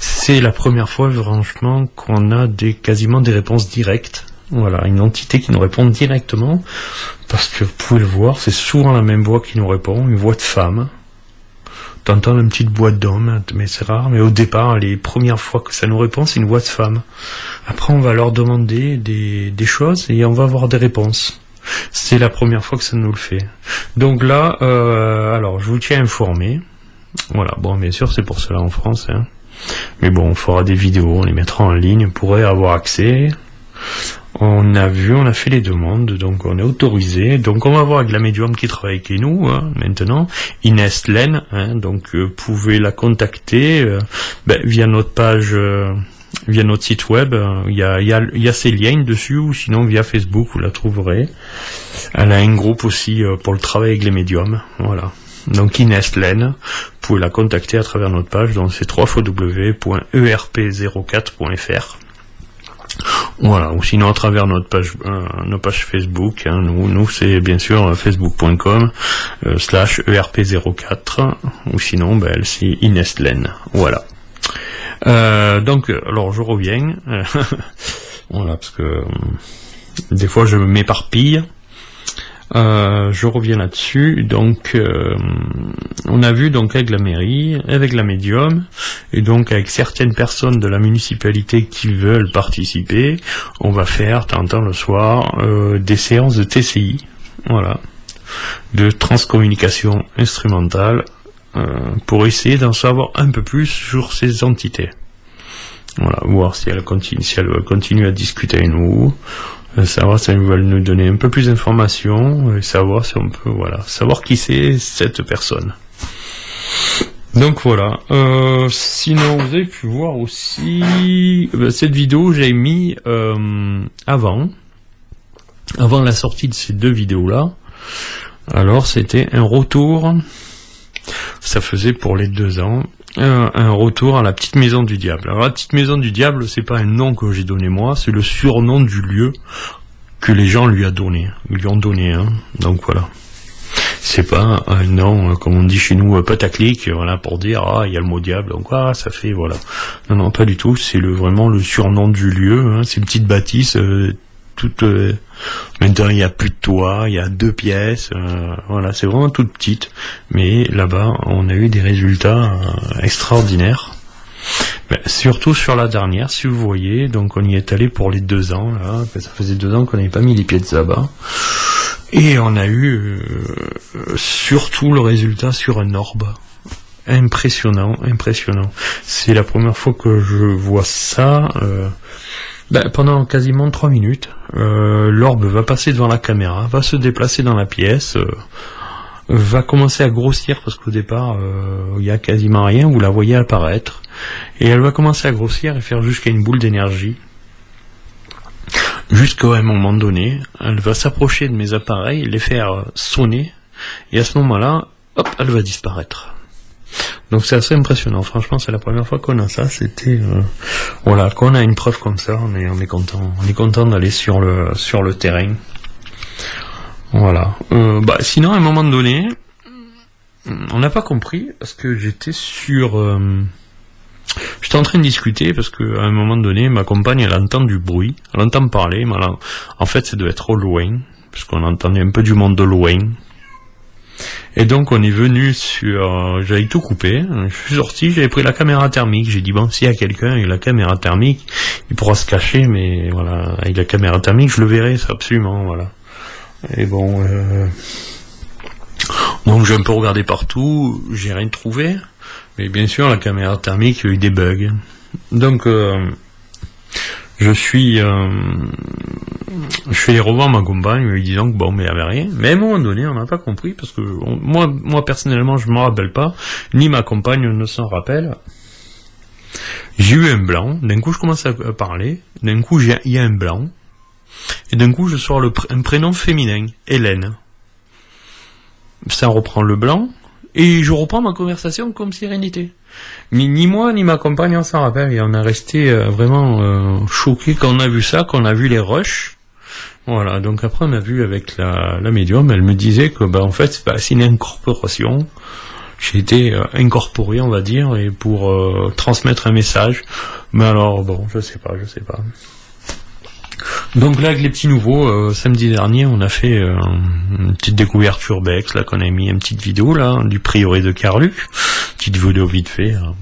c'est la première fois, franchement, qu'on a des, quasiment des réponses directes. Voilà, une entité qui nous répond directement, parce que vous pouvez le voir, c'est souvent la même voix qui nous répond, une voix de femme. T'entends une petite voix d'homme, mais c'est rare. Mais au départ, les premières fois que ça nous répond, c'est une voix de femme. Après, on va leur demander des, choses et on va avoir des réponses. C'est la première fois que ça nous le fait. Donc là, euh, alors, je vous tiens informé. Voilà, bon, bien sûr, c'est pour cela en France. Hein. Mais bon, on fera des vidéos, on les mettra en ligne, on pourrait avoir accès. On a vu, on a fait les demandes, donc on est autorisé. Donc on va voir avec la médium qui travaille avec nous hein, maintenant, Inès Len. hein, donc euh, pouvez la contacter euh, ben, via notre page, euh, via notre site web. euh, Il y, a, y, a, ses liens dessus, ou sinon via Facebook, vous la trouverez. Elle a un groupe aussi pour le travail avec les médiums. Voilà. Donc Inès Len, vous pouvez la contacter à travers notre page, donc c'est E www.erp04.fr. Voilà, ou sinon à travers notre page, euh, pages Facebook. hein, nous, c'est bien sûr euh, facebook.com euh, slash erp04, ou sinon ben, elle, c'est Inès Len. Voilà. Donc, alors je reviens. voilà, parce que des fois je m'éparpille. Euh, je reviens là-dessus. Donc, euh, on a vu donc avec la mairie, avec la médium, et donc avec certaines personnes de la municipalité qui veulent participer, on va faire, t'entends le soir, euh, des séances de TCI, voilà, de transcommunication instrumentale, pour essayer d'en savoir un peu plus sur ces entités. Voilà, voir si elles continuent, si à discuter avec nous, savoir si elles veulent nous donner un peu plus d'informations, et savoir si on peut, voilà, savoir qui c'est cette personne. Donc voilà. Euh, sinon, vous avez pu voir aussi euh, cette vidéo j'ai mis euh, avant, avant la sortie de ces deux vidéos-là. Alors c'était un retour. Ça faisait pour les deux ans un, un retour à la petite maison du diable. Alors la petite maison du diable, c'est pas un nom que j'ai donné moi, c'est le surnom du lieu que les gens lui a donné, lui ont donné. Hein. Donc voilà. C'est pas un nom, euh, comme on dit chez nous, euh, pataclic, euh, voilà, pour dire ah il y a le mot diable, donc ah ça fait voilà. Non non pas du tout, c'est le vraiment le surnom du lieu. Hein. C'est une petite bâtisse euh, toute. euh, maintenant il y a plus de toit, il y a deux pièces, euh, voilà, c'est vraiment toute petite. Mais là-bas on a eu des résultats euh, extraordinaires. Ben, surtout sur la dernière, si vous voyez, donc on y est allé pour les deux ans, là, ça faisait deux ans qu'on n'avait pas mis les pieds là-bas. Et on a eu euh, surtout le résultat sur un orbe. Impressionnant, impressionnant. C'est la première fois que je vois ça. euh, ben, pendant quasiment trois minutes, euh, l'orbe va passer devant la caméra, va se déplacer dans la pièce, euh, va commencer à grossir parce qu'au départ euh, il y a quasiment rien, vous la voyez apparaître, et elle va commencer à grossir et faire jusqu'à une boule d'énergie. Jusqu'à un moment donné, elle va s'approcher de mes appareils, les faire sonner, et à ce moment-là, hop, elle va disparaître. Donc c'est assez impressionnant. Franchement, c'est la première fois qu'on a ça. C'était euh, voilà, qu'on a une preuve comme ça, on est on est content. On est content d'aller sur le sur le terrain. Voilà. Euh, bah sinon, à un moment donné, on n'a pas compris parce que j'étais sur. euh, J'étais en train de discuter parce que un moment donné, ma compagne, elle entend du bruit, elle entend parler, mais en fait, ça doit être au loin, parce qu'on entendait un peu du monde de loin. Et donc, on est venu sur, j'avais tout coupé, je suis sorti, j'avais pris la caméra thermique, j'ai dit bon, s'il y a quelqu'un avec la caméra thermique, il pourra se cacher, mais voilà, avec la caméra thermique, je le verrai, c'est absolument, voilà. Et bon, euh, donc j'ai un peu regardé partout, j'ai rien trouvé. Mais bien sûr, la caméra thermique, il y a eu des bugs. Donc, euh, je suis, euh, je suis allé revoir ma compagne, lui disant que bon, mais il n'y avait rien. Mais à un moment donné, on n'a pas compris parce que moi, moi personnellement, je me rappelle pas, ni ma compagne ne s'en rappelle. J'ai eu un blanc. D'un coup, je commence à à parler. D'un coup, il y a un blanc. Et d'un coup, je sors le un prénom féminin, Hélène. Ça reprend le blanc. Et je reprends ma conversation comme n'était. Ni, ni moi, ni ma compagne, on s'en rappelle. Et on a resté euh, vraiment euh, choqués quand on a vu ça, quand on a vu les rushs. Voilà, donc après on a vu avec la, la médium, elle me disait que bah, en fait bah, c'est une incorporation. J'ai été euh, incorporé, on va dire, et pour euh, transmettre un message. Mais alors bon, je sais pas, je sais pas. Donc là, avec les petits nouveaux, euh, samedi dernier, on a fait euh, une petite découverte urbex, là, qu'on a mis une petite vidéo, là, du prieuré de Carluc. Petite vidéo vite fait, hein.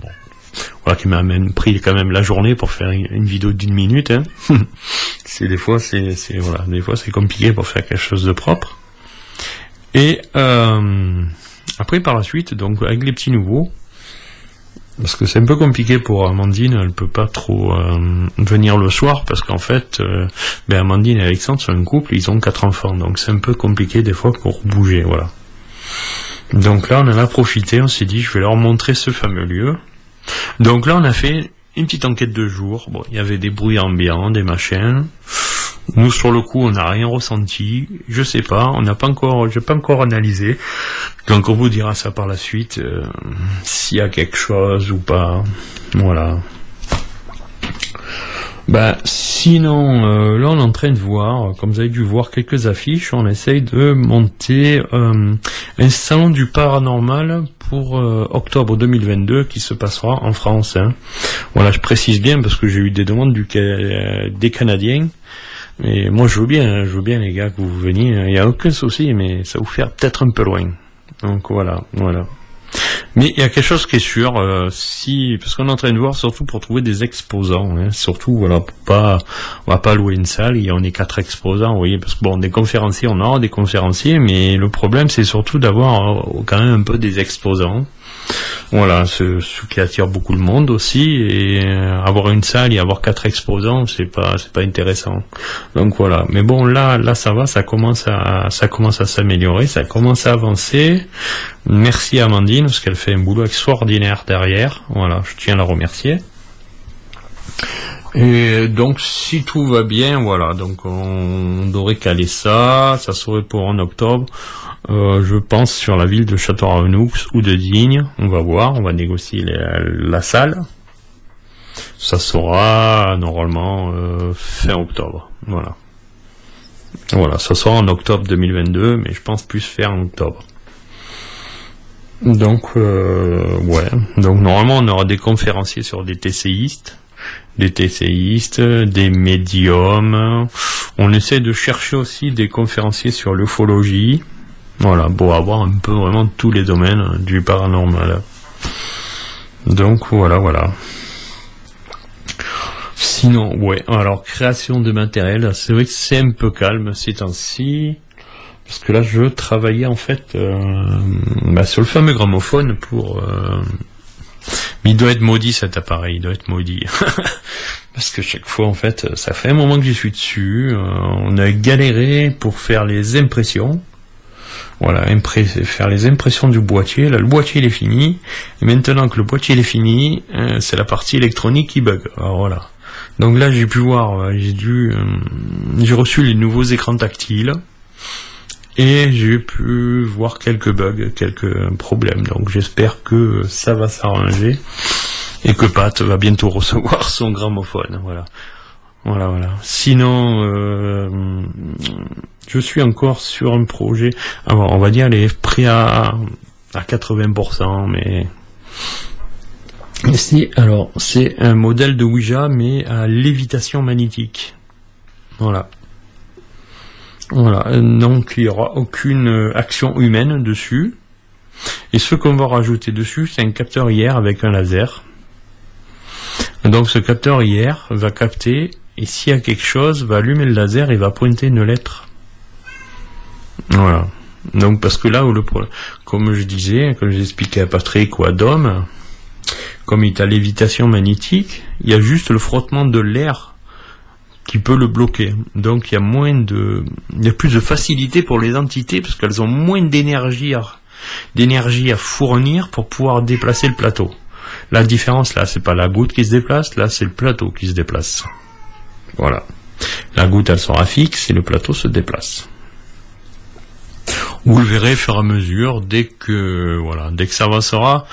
Voilà, qui m'a pris quand même la journée pour faire une vidéo d'une minute, hein. c'est des fois, c'est, c'est, voilà, des fois, c'est compliqué pour faire quelque chose de propre. Et, euh, après, par la suite, donc, avec les petits nouveaux, parce que c'est un peu compliqué pour Amandine, elle peut pas trop euh, venir le soir parce qu'en fait, euh, ben Amandine et Alexandre sont un couple, ils ont quatre enfants, donc c'est un peu compliqué des fois pour bouger, voilà. Donc là, on en a profité, on s'est dit, je vais leur montrer ce fameux lieu. Donc là, on a fait une petite enquête de jour. Bon, il y avait des bruits ambiants, des machins. Nous, sur le coup, on n'a rien ressenti. Je sais pas, on n'a pas encore, pas encore analysé. Donc, on vous dira ça par la suite, euh, s'il y a quelque chose ou pas. Voilà. Bah, sinon, euh, là, on est en train de voir, comme vous avez dû voir quelques affiches, on essaye de monter euh, un salon du paranormal pour octobre 2022 qui se passera en France. hein. Voilà, je précise bien parce que j'ai eu des demandes des Canadiens. Et moi, je veux bien, hein, je veux bien, les gars, que vous veniez. Il n'y a aucun souci, mais ça vous fait peut-être un peu loin. Donc voilà, voilà. Mais il y a quelque chose qui est sûr, euh, si parce qu'on est en train de voir surtout pour trouver des exposants, hein, surtout voilà, pour pas, on va pas louer une salle, et on est quatre exposants, vous voyez, parce que bon, des conférenciers, on aura des conférenciers, mais le problème c'est surtout d'avoir euh, quand même un peu des exposants. Voilà, ce, qui attire beaucoup le monde aussi, et euh, avoir une salle et avoir quatre exposants, c'est pas, pas intéressant. Donc voilà. Mais bon, là, là, ça va, ça commence à, ça commence à s'améliorer, ça commence à avancer. Merci à Amandine parce qu'elle fait un boulot extraordinaire derrière. Voilà, je tiens à la remercier. Et donc, si tout va bien, voilà, donc on devrait caler ça, ça serait pour en octobre, euh, je pense, sur la ville de Château-Ravenoux ou de Digne, on va voir, on va négocier la, salle. Ça sera normalement euh, fin octobre, voilà. Voilà, ça sera en octobre 2022, mais je pense plus faire en octobre. Donc, euh, ouais. Donc, normalement, on aura des conférenciers sur des TCistes, des TCistes, des médiums. On essaie de chercher aussi des conférenciers sur l'ufologie. Voilà, pour avoir un peu vraiment tous les domaines du paranormal. Donc, voilà, voilà. Sinon, ouais, alors création de matériel, c'est vrai que c'est un peu calme ces temps-ci, parce que là je travaillais en fait euh, bah, sur le fameux gramophone pour... euh, mais il doit être maudit cet appareil, il doit être maudit. parce que chaque fois en fait, ça fait un moment que j'y suis dessus, euh, on a galéré pour faire les impressions. Voilà, faire les impressions du boîtier. Là, le boîtier il est fini. Et maintenant que le boîtier est fini, euh, c'est la partie électronique qui bug. Alors voilà. Donc là, j'ai pu voir, euh, j'ai dû, euh, j'ai reçu les nouveaux écrans tactiles. Et j'ai pu voir quelques bugs, quelques problèmes. Donc j'espère que ça va s'arranger et que Pat va bientôt recevoir son gramophone. Voilà. Voilà, voilà. Sinon, je suis encore sur un projet. Alors, on va dire les prêts à, à 80%, mais c'est alors c'est un modèle de Ouija, mais à lévitation magnétique. Voilà. Voilà. Donc il n'y aura aucune euh, action humaine dessus. Et ce qu'on va rajouter dessus, c'est un capteur IR avec un laser. Donc ce capteur IR va capter et s'il y a quelque chose, va allumer le laser et va pointer une lettre. Voilà. Donc parce que là où le problème, comme je disais, comme j'expliquais à Patrick ou à Dom, comme il est à lévitation magnétique, il y a juste le frottement de l'air qui peut le bloquer. Donc il y a moins de, il y a plus de facilité pour les entités parce qu'elles ont moins d'énergie à, d'énergie à fournir pour pouvoir déplacer le plateau. La différence là, c'est pas la goutte qui se déplace, là c'est le plateau qui se déplace. Voilà. La goutte elle sera fixe et le plateau se déplace. Vous le verrez et à mesure, dès que voilà, dès que ça avancera,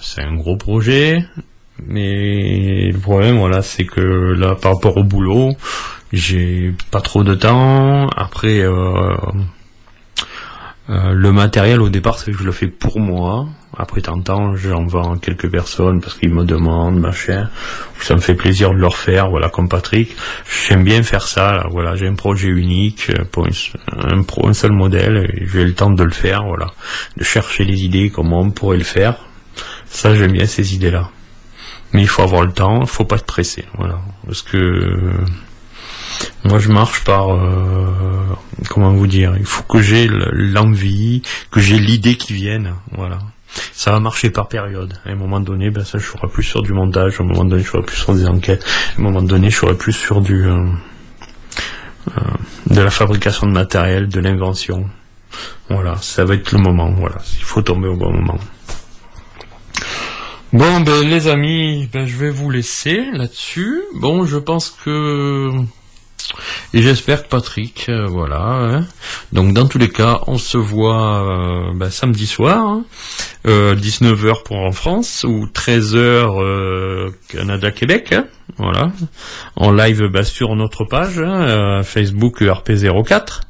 c'est un gros projet, mais le problème voilà, c'est que là par rapport au boulot, j'ai pas trop de temps. Après euh, euh, le matériel au départ c'est que je le fais pour moi. Après temps j'en vends quelques personnes parce qu'ils me demandent machin. Ça me fait plaisir de leur faire, voilà comme Patrick. J'aime bien faire ça, là, voilà, j'ai un projet unique euh, pour un, seul modèle et j'ai le temps de le faire, voilà. De chercher les idées, comment on pourrait le faire. Ça j'aime bien ces idées là. Mais il faut avoir le temps, il faut pas se presser, voilà. Parce que euh, moi, je marche par euh, comment vous dire. Il faut que j'ai le- l'envie, que j'ai l'idée qui vienne. Voilà. Ça va marcher par période. À un moment donné, ben ça, je serai plus sur du montage. À un moment donné, je serai plus sur des enquêtes. À un moment donné, je serai plus sur du euh, euh, de la fabrication de matériel, de l'invention. Voilà, ça va être le moment. Voilà, il faut tomber au bon moment. Bon, ben les amis, ben je vais vous laisser là-dessus. Bon, je pense que et j'espère que Patrick, euh, voilà. hein. Donc dans tous les cas, on se voit euh, ben, samedi soir, hein, euh, 19h pour en France ou 13h euh, Canada-Québec. hein, voilà. En live ben, sur notre page hein, Facebook ERP04.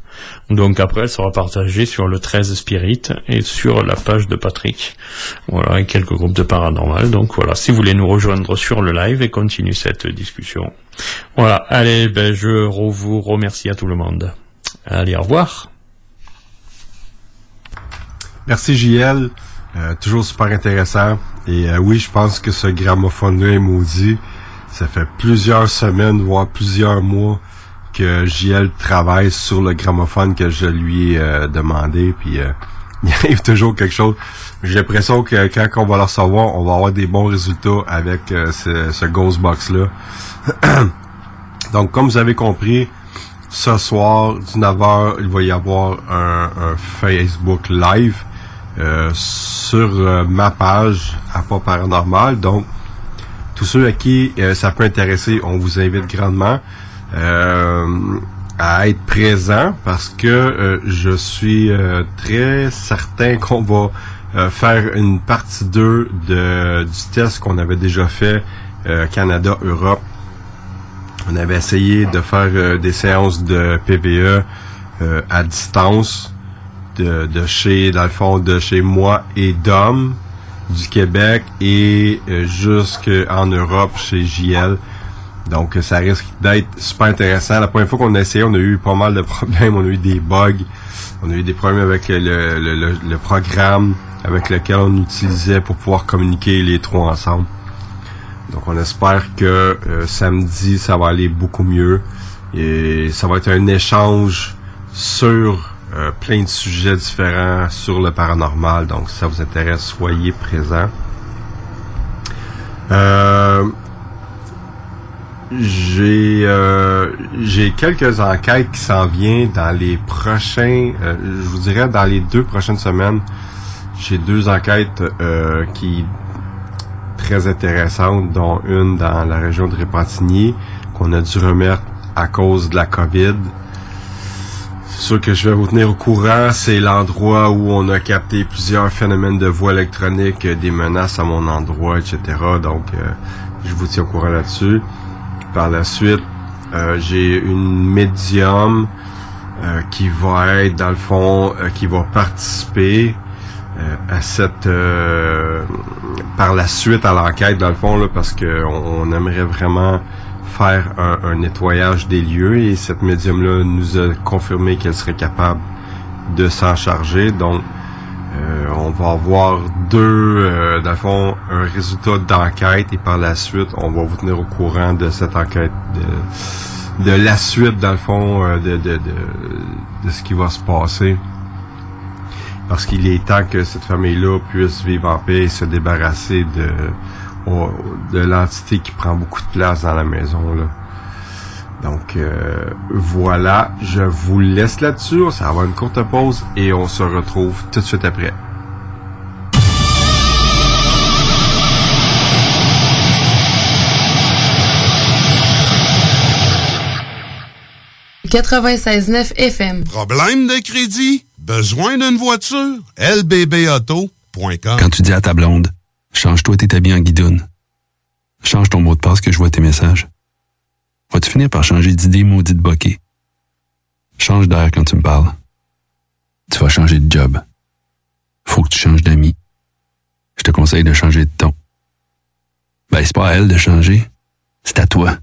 Donc après, elle sera partagée sur le 13 Spirit et sur la page de Patrick. Voilà, et quelques groupes de paranormal. Donc voilà, si vous voulez nous rejoindre sur le live et continuer cette discussion. Voilà, allez, ben, je vous remercie à tout le monde. Allez, au revoir. Merci JL, Euh, toujours super intéressant. Et euh, oui, je pense que ce gramophone-là est maudit. Ça fait plusieurs semaines, voire plusieurs mois que JL travaille sur le gramophone que je lui ai euh, demandé. Puis il arrive toujours quelque chose. J'ai l'impression que quand on va le recevoir, on va avoir des bons résultats avec ce, ce Ghost Box-là. Donc, comme vous avez compris, ce soir, 19h, il va y avoir un, Facebook Live euh, sur euh, ma page à pas paranormal. Donc, tous ceux à qui euh, ça peut intéresser, on vous invite grandement euh, à être présent parce que je suis très certain qu'on va faire une partie 2 de, du test qu'on avait déjà fait Canada-Europe. On avait essayé de faire euh, des séances de PVE euh, à distance de, de chez, dans le fond, de chez moi et Dom du Québec et euh, jusqu'en Europe chez JL. Donc ça risque d'être super intéressant. La première fois qu'on a essayé, on a eu pas mal de problèmes, on a eu des bugs, on a eu des problèmes avec le, le- le programme avec lequel on utilisait pour pouvoir communiquer les trois ensemble. Donc on espère que euh, samedi ça va aller beaucoup mieux et ça va être un échange sur euh, plein de sujets différents sur le paranormal. Donc si ça vous intéresse, soyez présents. Euh, j'ai quelques enquêtes qui s'en viennent dans les prochains, je vous dirais dans les deux prochaines semaines. J'ai deux enquêtes qui très intéressantes, dont une dans la région de Répentigny qu'on a dû remettre à cause de la COVID. sûr que je vais vous tenir au courant. C'est l'endroit où on a capté plusieurs phénomènes de voix électronique, des menaces à mon endroit, etc. Donc, euh, je vous tiens au courant là-dessus. Par la suite, euh, j'ai une médium euh, qui va être, dans le fond, qui va participer à cette euh, par la suite à l'enquête dans le fond parce que on, on aimerait vraiment faire un, nettoyage des lieux et cette médium là nous a confirmé qu'elle serait capable de s'en charger. Donc euh, on va avoir deux euh, dans le fond un résultat d'enquête et par la suite on va vous tenir au courant de cette enquête de, la suite dans le fond euh, de, de ce qui va se passer parce qu'il est temps que cette famille-là puisse vivre en paix et se débarrasser de, l'entité qui prend beaucoup de place dans la maison. Donc euh, voilà, je vous laisse là-dessus. Ça va avoir une courte pause et on se retrouve tout de suite après. 96.9 FM. Problème de crédit? Besoin d'une voiture? lbbauto.com Quand tu dis à ta blonde, change-toi tes habits en guidoune. Change ton mot de passe que je vois tes messages. Vas-tu finir par changer d'idée maudite bokeh? Change d'air quand tu me parles. Tu vas changer de job. Faut que tu changes d'amis. Je te conseille de changer de ton. Ben, c'est pas à elle de changer. C'est à toi.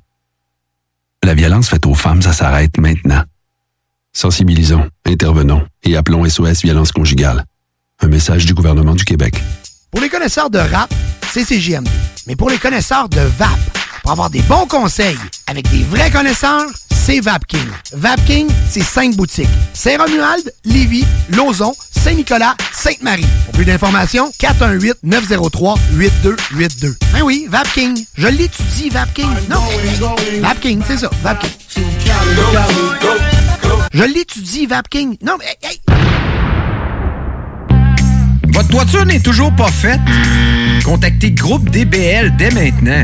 La violence faite aux femmes, ça s'arrête maintenant. Sensibilisons, intervenons et appelons SOS Violence Conjugale. Un message du gouvernement du Québec. Pour les connaisseurs de rap, c'est CGMD. Mais pour les connaisseurs de VAP, pour avoir des bons conseils avec des vrais connaisseurs, c'est VapKing. VapKing, c'est cinq boutiques. Saint-Romuald, Lévis, Lauson, Saint-Nicolas, Sainte-Marie. Pour plus d'informations, 418-903-8282. Ben oui, VapKing. Je l'étudie, VapKing. Non, VapKing, c'est ça, VapKing. Je l'étudie, VapKing. Non, mais... hey, Votre toiture n'est toujours pas faite? Contactez Groupe DBL dès maintenant.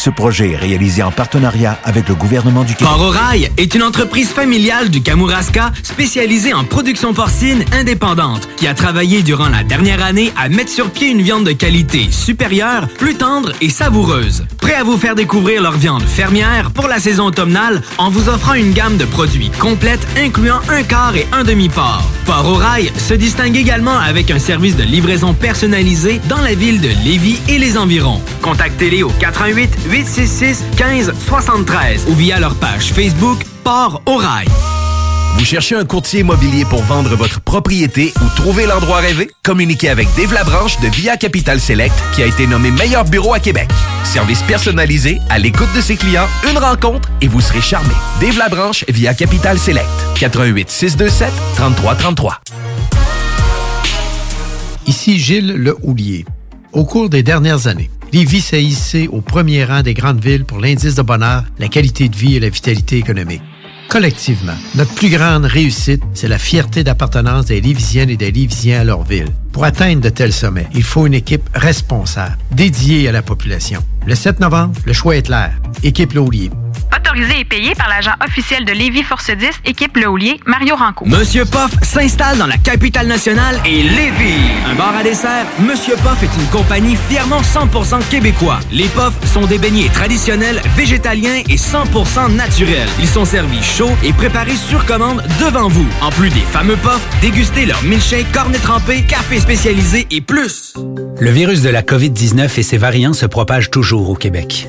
Ce projet est réalisé en partenariat avec le gouvernement du Québec. Port au est une entreprise familiale du Kamouraska spécialisée en production porcine indépendante qui a travaillé durant la dernière année à mettre sur pied une viande de qualité supérieure, plus tendre et savoureuse. Prêt à vous faire découvrir leur viande fermière pour la saison automnale en vous offrant une gamme de produits complète incluant un quart et un demi-port. Port se distingue également avec un service de livraison personnalisé dans la ville de Lévis et les environs. Contactez-les au 88 866 15 73 ou via leur page Facebook Port au Rail. Vous cherchez un courtier immobilier pour vendre votre propriété ou trouver l'endroit rêvé? Communiquez avec Dave Labranche de Via Capital Select qui a été nommé meilleur bureau à Québec. Service personnalisé, à l'écoute de ses clients, une rencontre et vous serez charmé. Dave Labranche via Capital Select. 88 627 3333. Ici Gilles Le Houlier. Au cours des dernières années, Lévis s'est au premier rang des grandes villes pour l'indice de bonheur, la qualité de vie et la vitalité économique. Collectivement, notre plus grande réussite, c'est la fierté d'appartenance des Lévisiennes et des Lévisiens à leur ville. Pour atteindre de tels sommets, il faut une équipe responsable, dédiée à la population. Le 7 novembre, le choix est clair. Équipe Le Houlier. Autorisé et payé par l'agent officiel de Lévis Force 10, équipe Le Houlier, Mario Ranco. Monsieur Poff s'installe dans la capitale nationale et Lévis. Un bar à dessert, Monsieur Poff est une compagnie fièrement 100% québécois. Les Poffs sont des beignets traditionnels, végétaliens et 100% naturels. Ils sont servis chauds et préparés sur commande devant vous. En plus des fameux Poffs, dégustez leur milkshake, cornet trempé, café spécialisé et plus. Le virus de la COVID-19 et ses variants se propagent toujours au Québec.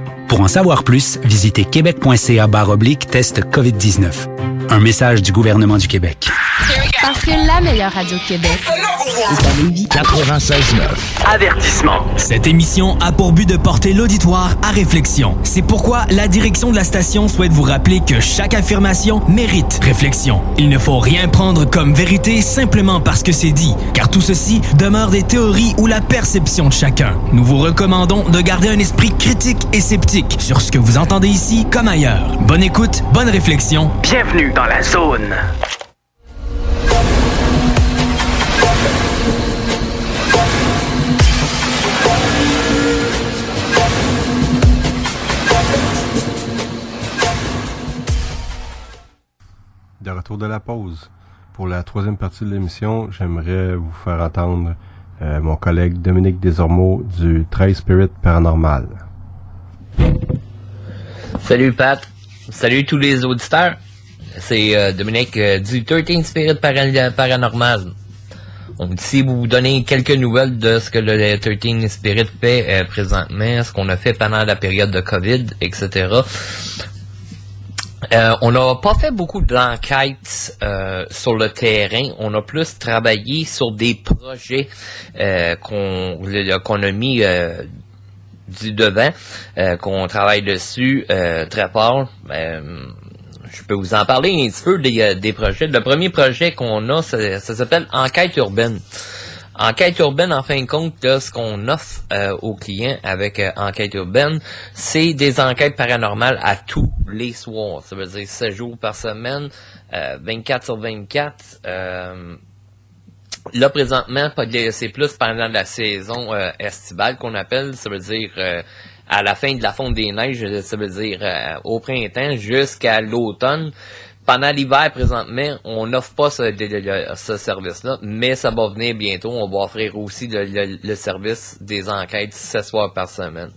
Pour en savoir plus, visitez québec.ca oblique test COVID-19. Un message du gouvernement du Québec. Parce que la meilleure radio de Québec est à Lévis. 96.9. Avertissement. Cette émission a pour but de porter l'auditoire à réflexion. C'est pourquoi la direction de la station souhaite vous rappeler que chaque affirmation mérite réflexion. Il ne faut rien prendre comme vérité simplement parce que c'est dit, car tout ceci demeure des théories ou la perception de chacun. Nous vous recommandons de garder un esprit critique et sceptique sur ce que vous entendez ici comme ailleurs. Bonne écoute, bonne réflexion. Bienvenue dans la zone. De retour de la pause. Pour la troisième partie de l'émission, j'aimerais vous faire entendre euh, mon collègue Dominique Desormeaux du Trail Spirit Paranormal. Salut Pat. Salut tous les auditeurs. C'est euh, Dominique euh, du 13 Spirit Para- Paranormal. Donc, si vous donnez quelques nouvelles de ce que le 13 Spirit fait euh, présentement, ce qu'on a fait pendant la période de COVID, etc. On n'a pas fait beaucoup d'enquêtes sur le terrain. On a plus travaillé sur des projets qu'on a mis du devant, euh, qu'on travaille dessus euh, très fort. Euh, je peux vous en parler un petit peu des, euh, des projets. Le premier projet qu'on a, ça, ça s'appelle Enquête urbaine. Enquête urbaine, en fin de compte, là, ce qu'on offre euh, aux clients avec euh, Enquête urbaine, c'est des enquêtes paranormales à tous les soirs. Ça veut dire 7 jours par semaine, euh, 24 sur 24. Là, présentement, c'est plus pendant la saison euh, estivale qu'on appelle. Ça veut dire euh, à la fin de la fonte des neiges, ça veut dire euh, au printemps jusqu'à l'automne. Pendant l'hiver, présentement, on n'offre pas ce, ce service-là, mais ça va venir bientôt. On va offrir aussi le, le- service des enquêtes 7 soirs par semaine.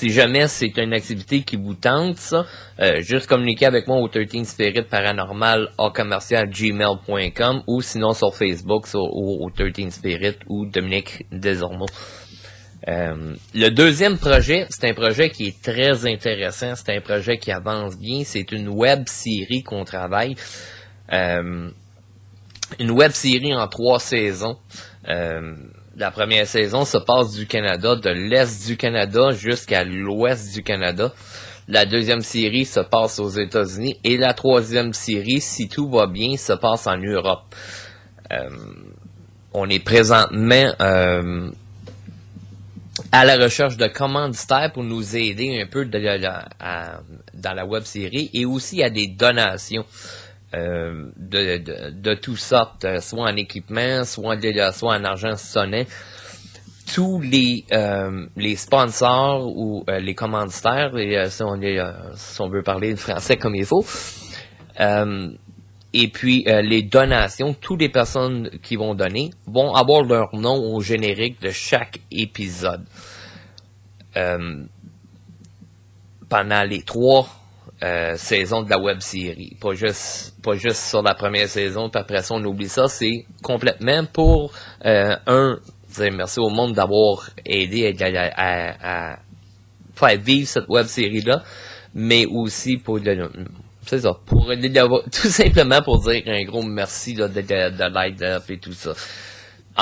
Si jamais c'est une activité qui vous tente, ça, euh, juste communiquer avec moi au 13 Spirit Paranormal à commercial gmail.com ou sinon sur Facebook sur, au, au 13 Spirit ou Dominique Desormeaux. Euh, le deuxième projet, c'est un projet qui est très intéressant, c'est un projet qui avance bien, c'est une web série qu'on travaille. Euh, une web série en trois saisons. Euh, la première saison se passe du Canada, de l'Est du Canada jusqu'à l'Ouest du Canada. La deuxième série se passe aux États-Unis et la troisième série, si tout va bien, se passe en Europe. Euh, on est présentement euh, à la recherche de commanditaires pour nous aider un peu dans la web série et aussi à des donations euh, de, de, de euh, soit en équipement, soit, soit en argent sonnant. Tous les, euh, les sponsors ou euh, les commanditaires, euh, si, on, veut parler le français comme il faut, et puis les donations, toutes les personnes qui vont donner vont avoir leur nom au générique de chaque épisode. Pendant les trois euh, saisons de la web série. Pas juste, pas juste sur la première saison, puis après ça, on oublie ça. C'est complètement pour, euh, un, merci au monde d'avoir aidé à, à- à- faire vivre cette web série-là, mais aussi pour le, c'est ça, pour tout simplement pour dire un gros merci là, de, de, de l'aide là, et tout ça.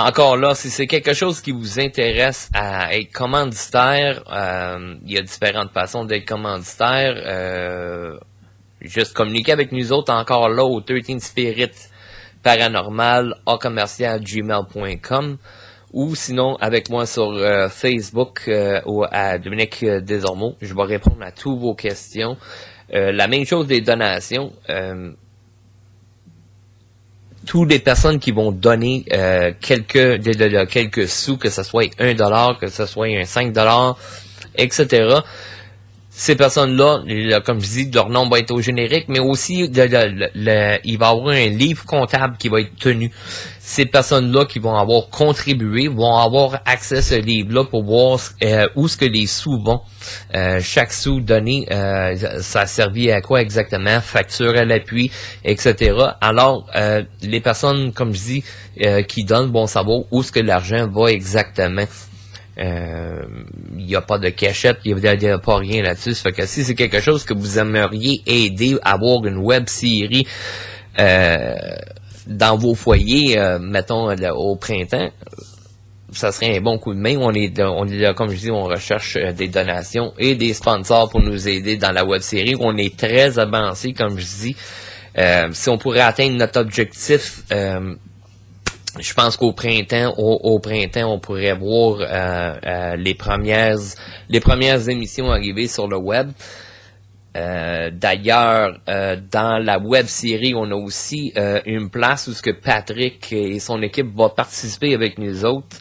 Encore là, si c'est quelque chose qui vous intéresse à être commanditaire, euh, il y a différentes façons d'être commanditaire. Euh, juste communiquer avec nous autres encore là au 13 Spirit Paranormal à commercial gmail.com ou sinon avec moi sur euh, Facebook euh, ou à Dominique euh, Desormeaux. Je vais répondre à toutes vos questions. La même chose des donations. Toutes les personnes qui vont donner euh, quelques quelques sous, que ce soit un dollar, que ce soit un 5 dollars, etc. ces personnes-là, le- comme je dis, leur nom va être au générique, mais aussi il va y avoir un livre comptable qui va être tenu. Ces personnes-là qui vont avoir contribué vont avoir accès à ce livre-là pour voir euh, où ce que les sous vont. Euh, chaque sou donné, euh, ça a servi à quoi exactement, facture à l'appui, etc. Alors, euh, les personnes, comme je dis, euh, qui donnent vont savoir où ce que l'argent va exactement. Euh, Il n'y a pas de cachette, il n'y a, pas rien là-dessus. Fait que si c'est quelque chose que vous aimeriez aider à avoir une web série euh, dans vos foyers, euh, mettons au printemps, ça serait un bon coup de main. On est, on est là, comme je dis, on recherche euh, des donations et des sponsors pour nous aider dans la web série. On est très avancé, comme je dis. Euh, si on pourrait atteindre notre objectif, euh, je pense qu'au printemps, au, au printemps, on pourrait voir euh, euh, les premières les premières émissions arriver sur le web. Euh, D'ailleurs, euh, dans la web série, on a aussi euh, une place où ce que Patrick et son équipe vont participer avec nous autres.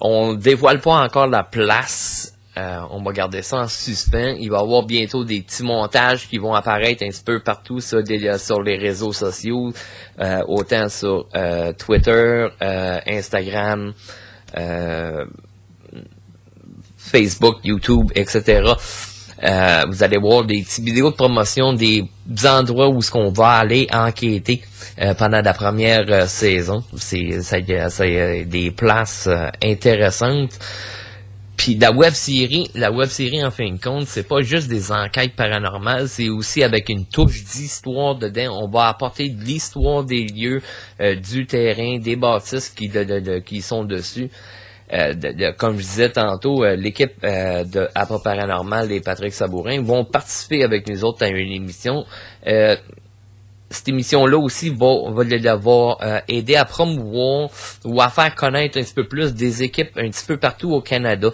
On dévoile pas encore la place. Euh, on va garder ça en suspens. Il va y avoir bientôt des petits montages qui vont apparaître un petit peu partout sur, des- sur les réseaux sociaux, euh, autant sur euh, Twitter, euh, Instagram, euh, Facebook, YouTube, etc. Euh, vous allez voir des petites vidéos de promotion des endroits où ce qu'on va aller enquêter euh, pendant la première euh, saison. C'est des places euh, intéressantes. Puis la web série, la web série en fin de compte, c'est pas juste des enquêtes paranormales, c'est aussi avec une touche d'histoire dedans. On va apporter de l'histoire des lieux, euh, du terrain, des bâtisses qui, sont dessus. Euh, comme je disais tantôt, euh, l'équipe euh, de Paranormal et Patrick Sabourin vont participer avec nous autres à une émission. Cette émission-là aussi va, va, euh, aider à promouvoir ou à faire connaître un petit peu plus des équipes un petit peu partout au Canada.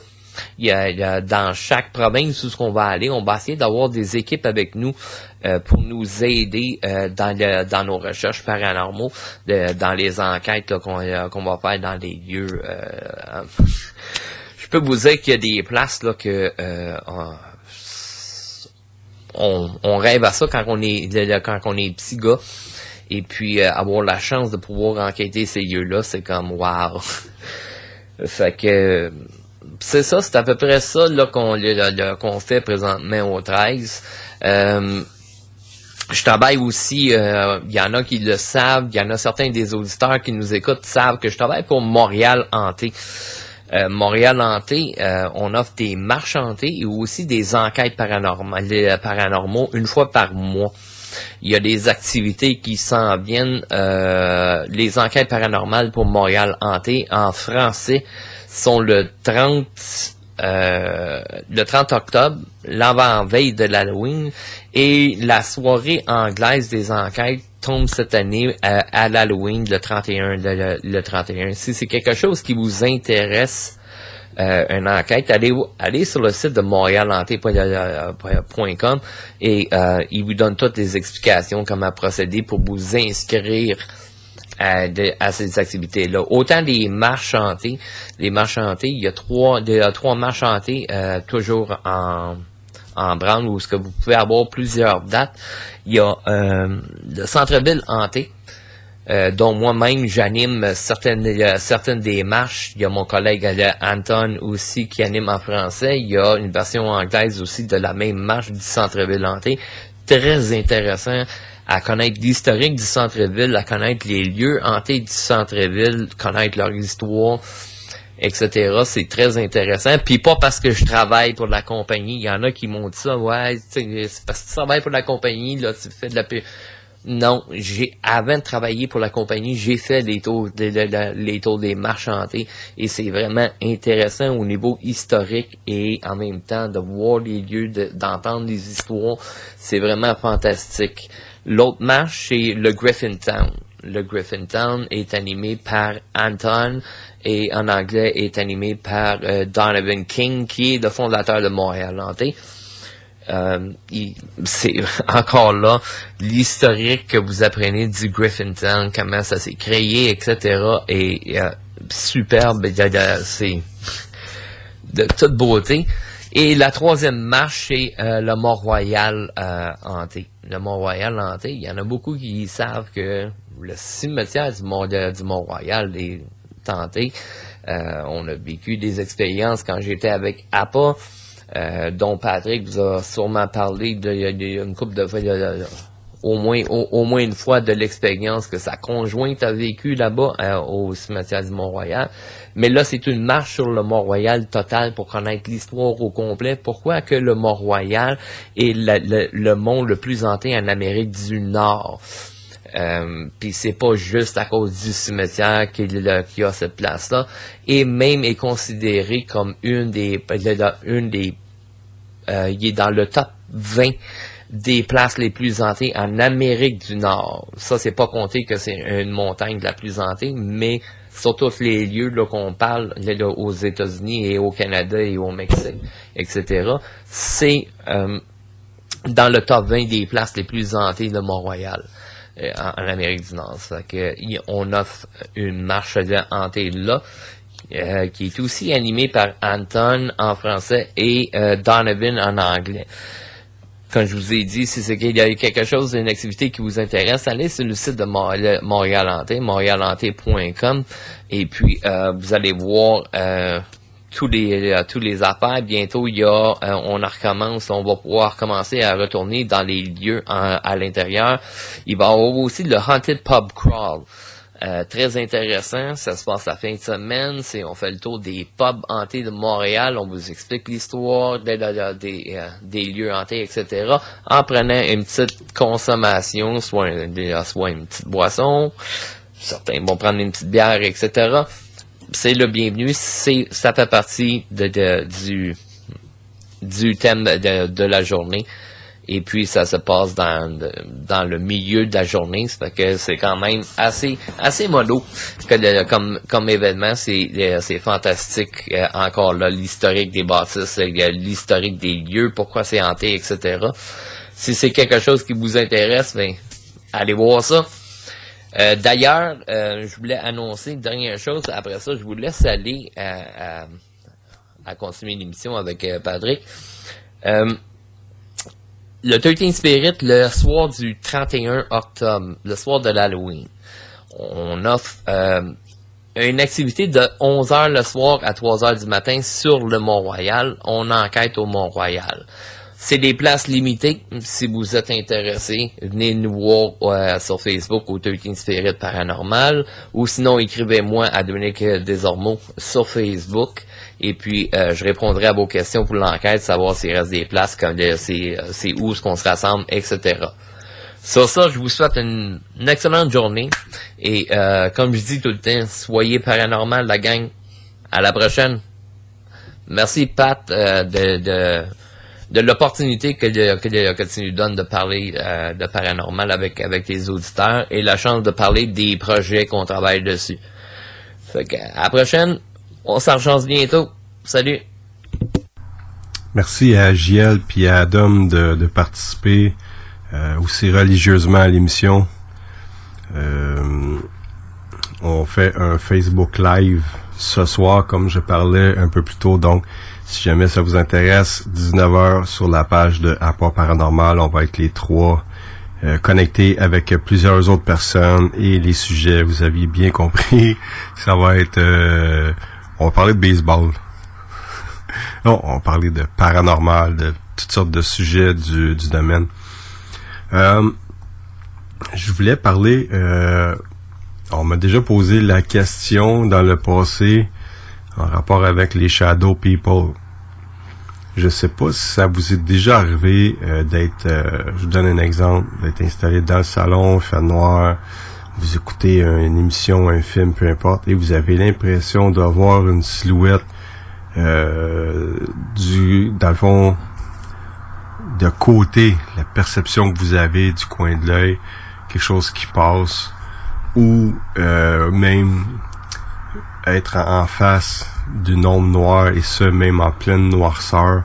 Il y a, il y a dans chaque province où ce qu'on va aller, on va essayer d'avoir des équipes avec nous euh, pour nous aider euh, dans, le- dans nos recherches paranormaux, dans les enquêtes qu'on euh, qu'on va faire dans les lieux. euh, je peux vous dire qu'il y a des places là que euh, on, on rêve à ça quand on est quand on est petit gars. Et puis euh, avoir la chance de pouvoir enquêter ces lieux-là, c'est comme wow. fait que c'est ça, c'est à peu près ça là qu'on qu'on fait présentement au 13. Euh, je travaille aussi, euh, il y en a qui le savent, il y en a certains des auditeurs qui nous écoutent savent que je travaille pour Montréal Hanté. Euh, Montréal Hanté, euh, on offre des marches hantées et aussi des enquêtes paranormales, euh, paranormaux une fois par mois. Il y a des activités qui s'en viennent. euh, les enquêtes paranormales pour Montréal Hanté en français sont le 30 euh, le 30 octobre, l'avant-veille de l'Halloween, et la soirée anglaise des enquêtes tombe cette année euh, à l'Halloween, le 31, le, le- le 31. Si c'est quelque chose qui vous intéresse, euh, une enquête, allez, allez sur le site de montrealanté.com et euh, il vous donne toutes les explications comment procéder pour vous inscrire à, de- à ces activités-là. Autant des marches chantées, les marches chantées, il y a trois, il y a trois marches chantées euh, toujours en en branle où ce que vous pouvez avoir plusieurs dates. Il y a euh, le centre-ville hanté, euh, dont moi-même j'anime certaines euh, certaines des marches. Il y a mon collègue euh, Anton aussi qui anime en français. Il y a une version anglaise aussi de la même marche du centre-ville hanté. Très intéressant à connaître l'historique du centre-ville, à connaître les lieux hantés du centre-ville, connaître leur histoire etc. C'est très intéressant. Puis pas parce que je travaille pour la compagnie. Il y en a qui m'ont dit ça, ouais, c'est parce que tu travailles pour la compagnie, là, tu fais de la Non, j'ai avant de travailler pour la compagnie, j'ai fait les tours, les tours des marches hantées et c'est vraiment intéressant au niveau historique et en même temps de voir les lieux, de- d'entendre les histoires, c'est vraiment fantastique. L'autre marche, c'est le Griffin Town. Le Griffin Town est animé par Anton et en anglais est animé par euh, Donovan King, qui est le fondateur de Montréal Hanté. Euh, c'est encore là l'historique que vous apprenez du Griffin Town, comment ça s'est créé, etc. est euh, superbe. C'est de toute beauté. Et la troisième marche, c'est le Mont-Royal hanté. Le Mont-Royal il y en a beaucoup qui savent que le cimetière du Mont- de- du Mont-Royal est hanté. Euh, on a vécu des expériences quand j'étais avec APA, euh, dont Patrick vous a sûrement parlé de, couple de fois, au moins au, au moins une fois de l'expérience que sa conjointe a vécu là-bas euh, au cimetière du Mont-Royal. Mais là, c'est une marche sur le Mont-Royal total pour connaître l'histoire au complet. Pourquoi que le Mont-Royal est le, mont le plus hanté en Amérique du Nord? Euh, Puis c'est pas juste à cause du cimetière qu'il qu'il a cette place-là, et même est considéré comme une des, une des, euh, il est dans le top 20 des places les plus hantées en Amérique du Nord. Ça, c'est pas compté que c'est une montagne la plus hantée, mais sur tous les lieux là, qu'on parle là, aux États-Unis et au Canada et au Mexique, etc., c'est euh, dans le top 20 des places les plus hantées de Mont-Royal euh, en, Amérique du Nord. Ça on offre une marche hantée là. euh, qui est aussi animée par Anton en français et Donovan en anglais comme je vous ai dit, si c'est qu'il y a quelque chose, une activité qui vous intéresse, allez sur le site de Montréal, Montréal Hanté, montréalanté.com, et puis euh, vous allez voir euh, tous les euh, tous les affaires. Bientôt, il y a, euh, on en recommence, on va pouvoir commencer à retourner dans les lieux à l'intérieur. Il va y avoir aussi le Haunted Pub Crawl. Euh, très intéressant, ça se passe la fin de semaine, c'est on fait le tour des pubs hantés de Montréal, on vous explique l'histoire des, des, des, euh, lieux hantés, etc. En prenant une petite consommation, soit, des- soit une petite boisson, certains vont prendre une petite bière, etc. C'est le bienvenu, c'est ça fait partie de, de- du du thème de la journée. Et puis ça se passe dans, dans le milieu de la journée, fait que c'est quand même assez assez mollo comme comme événement, c'est euh, c'est fantastique. Euh, encore là, l'historique des bâtisses, l'historique des lieux, pourquoi c'est hanté, etc. Si c'est quelque chose qui vous intéresse, ben allez voir ça. Euh, D'ailleurs, je voulais annoncer une dernière chose. Après ça, je vous laisse aller à, à, à continuer l'émission avec Patrick. Le 13 Spirit, le soir du 31 octobre, le soir de l'Halloween, on offre euh, une activité de 11h le soir à 3h du matin sur le Mont-Royal. On enquête au Mont-Royal. C'est des places limitées. Si vous êtes intéressé, venez nous voir euh, sur Facebook au 13 Spirit Paranormal ou sinon écrivez-moi à Dominique Desormeaux sur Facebook et puis euh, je répondrai à vos questions pour l'enquête, savoir s'il reste des places, comme euh, c'est où est-ce qu'on se rassemble, etc. Sur ça, je vous souhaite une, une excellente journée et comme je dis tout le temps, soyez paranormal la gang. À la prochaine. Merci Pat de, de l'opportunité que, que, que tu nous donnes de parler euh, de paranormal avec, avec tes auditeurs et la chance de parler des projets qu'on travaille dessus. Fait à la prochaine, on s'en bientôt. Salut! Merci à JL puis à Adam de, de participer euh, aussi religieusement à l'émission. Euh, on fait un Facebook Live ce soir, comme je parlais un peu plus tôt. Donc, si jamais ça vous intéresse, 19h sur la page de Apport Paranormal, on va être les trois euh, connectés avec plusieurs autres personnes et les sujets, vous aviez bien compris, ça va être... euh, on va parler de baseball. Non, on va parler de paranormal, de toutes sortes de sujets du, du domaine. Euh, je voulais parler... euh, on m'a déjà posé la question dans le passé en rapport avec les shadow people. Je sais pas si ça vous est déjà arrivé euh, d'être, euh, je vous donne un exemple, d'être installé dans le salon, fait noir, vous écoutez une émission, un film, peu importe, et vous avez l'impression de voir une silhouette euh, du, dans le fond, de côté, la perception que vous avez du coin de l'œil, quelque chose qui passe, ou euh, même être en face d'une ombre noire, et ce, même en pleine noirceur,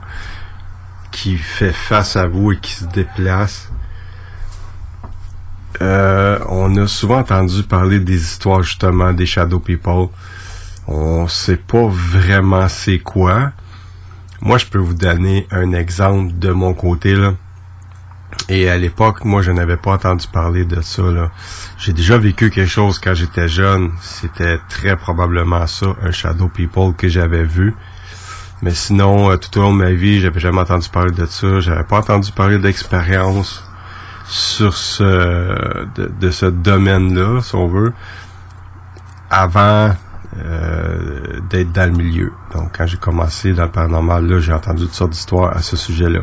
qui fait face à vous et qui se déplace. Euh, on a souvent entendu parler des histoires justement des Shadow People. On sait pas vraiment c'est quoi. Moi, je peux vous donner un exemple de mon côté, là. Et à l'époque, moi, je n'avais pas entendu parler de ça. J'ai déjà vécu quelque chose quand j'étais jeune. C'était très probablement ça, un Shadow People que j'avais vu. Mais sinon, euh, tout au long de ma vie, j'avais jamais entendu parler de ça. J'avais pas entendu parler d'expérience sur ce de, de ce domaine-là, si on veut, avant euh, d'être dans le milieu. Donc, quand j'ai commencé dans le paranormal, là, j'ai entendu toutes sortes d'histoires à ce sujet-là.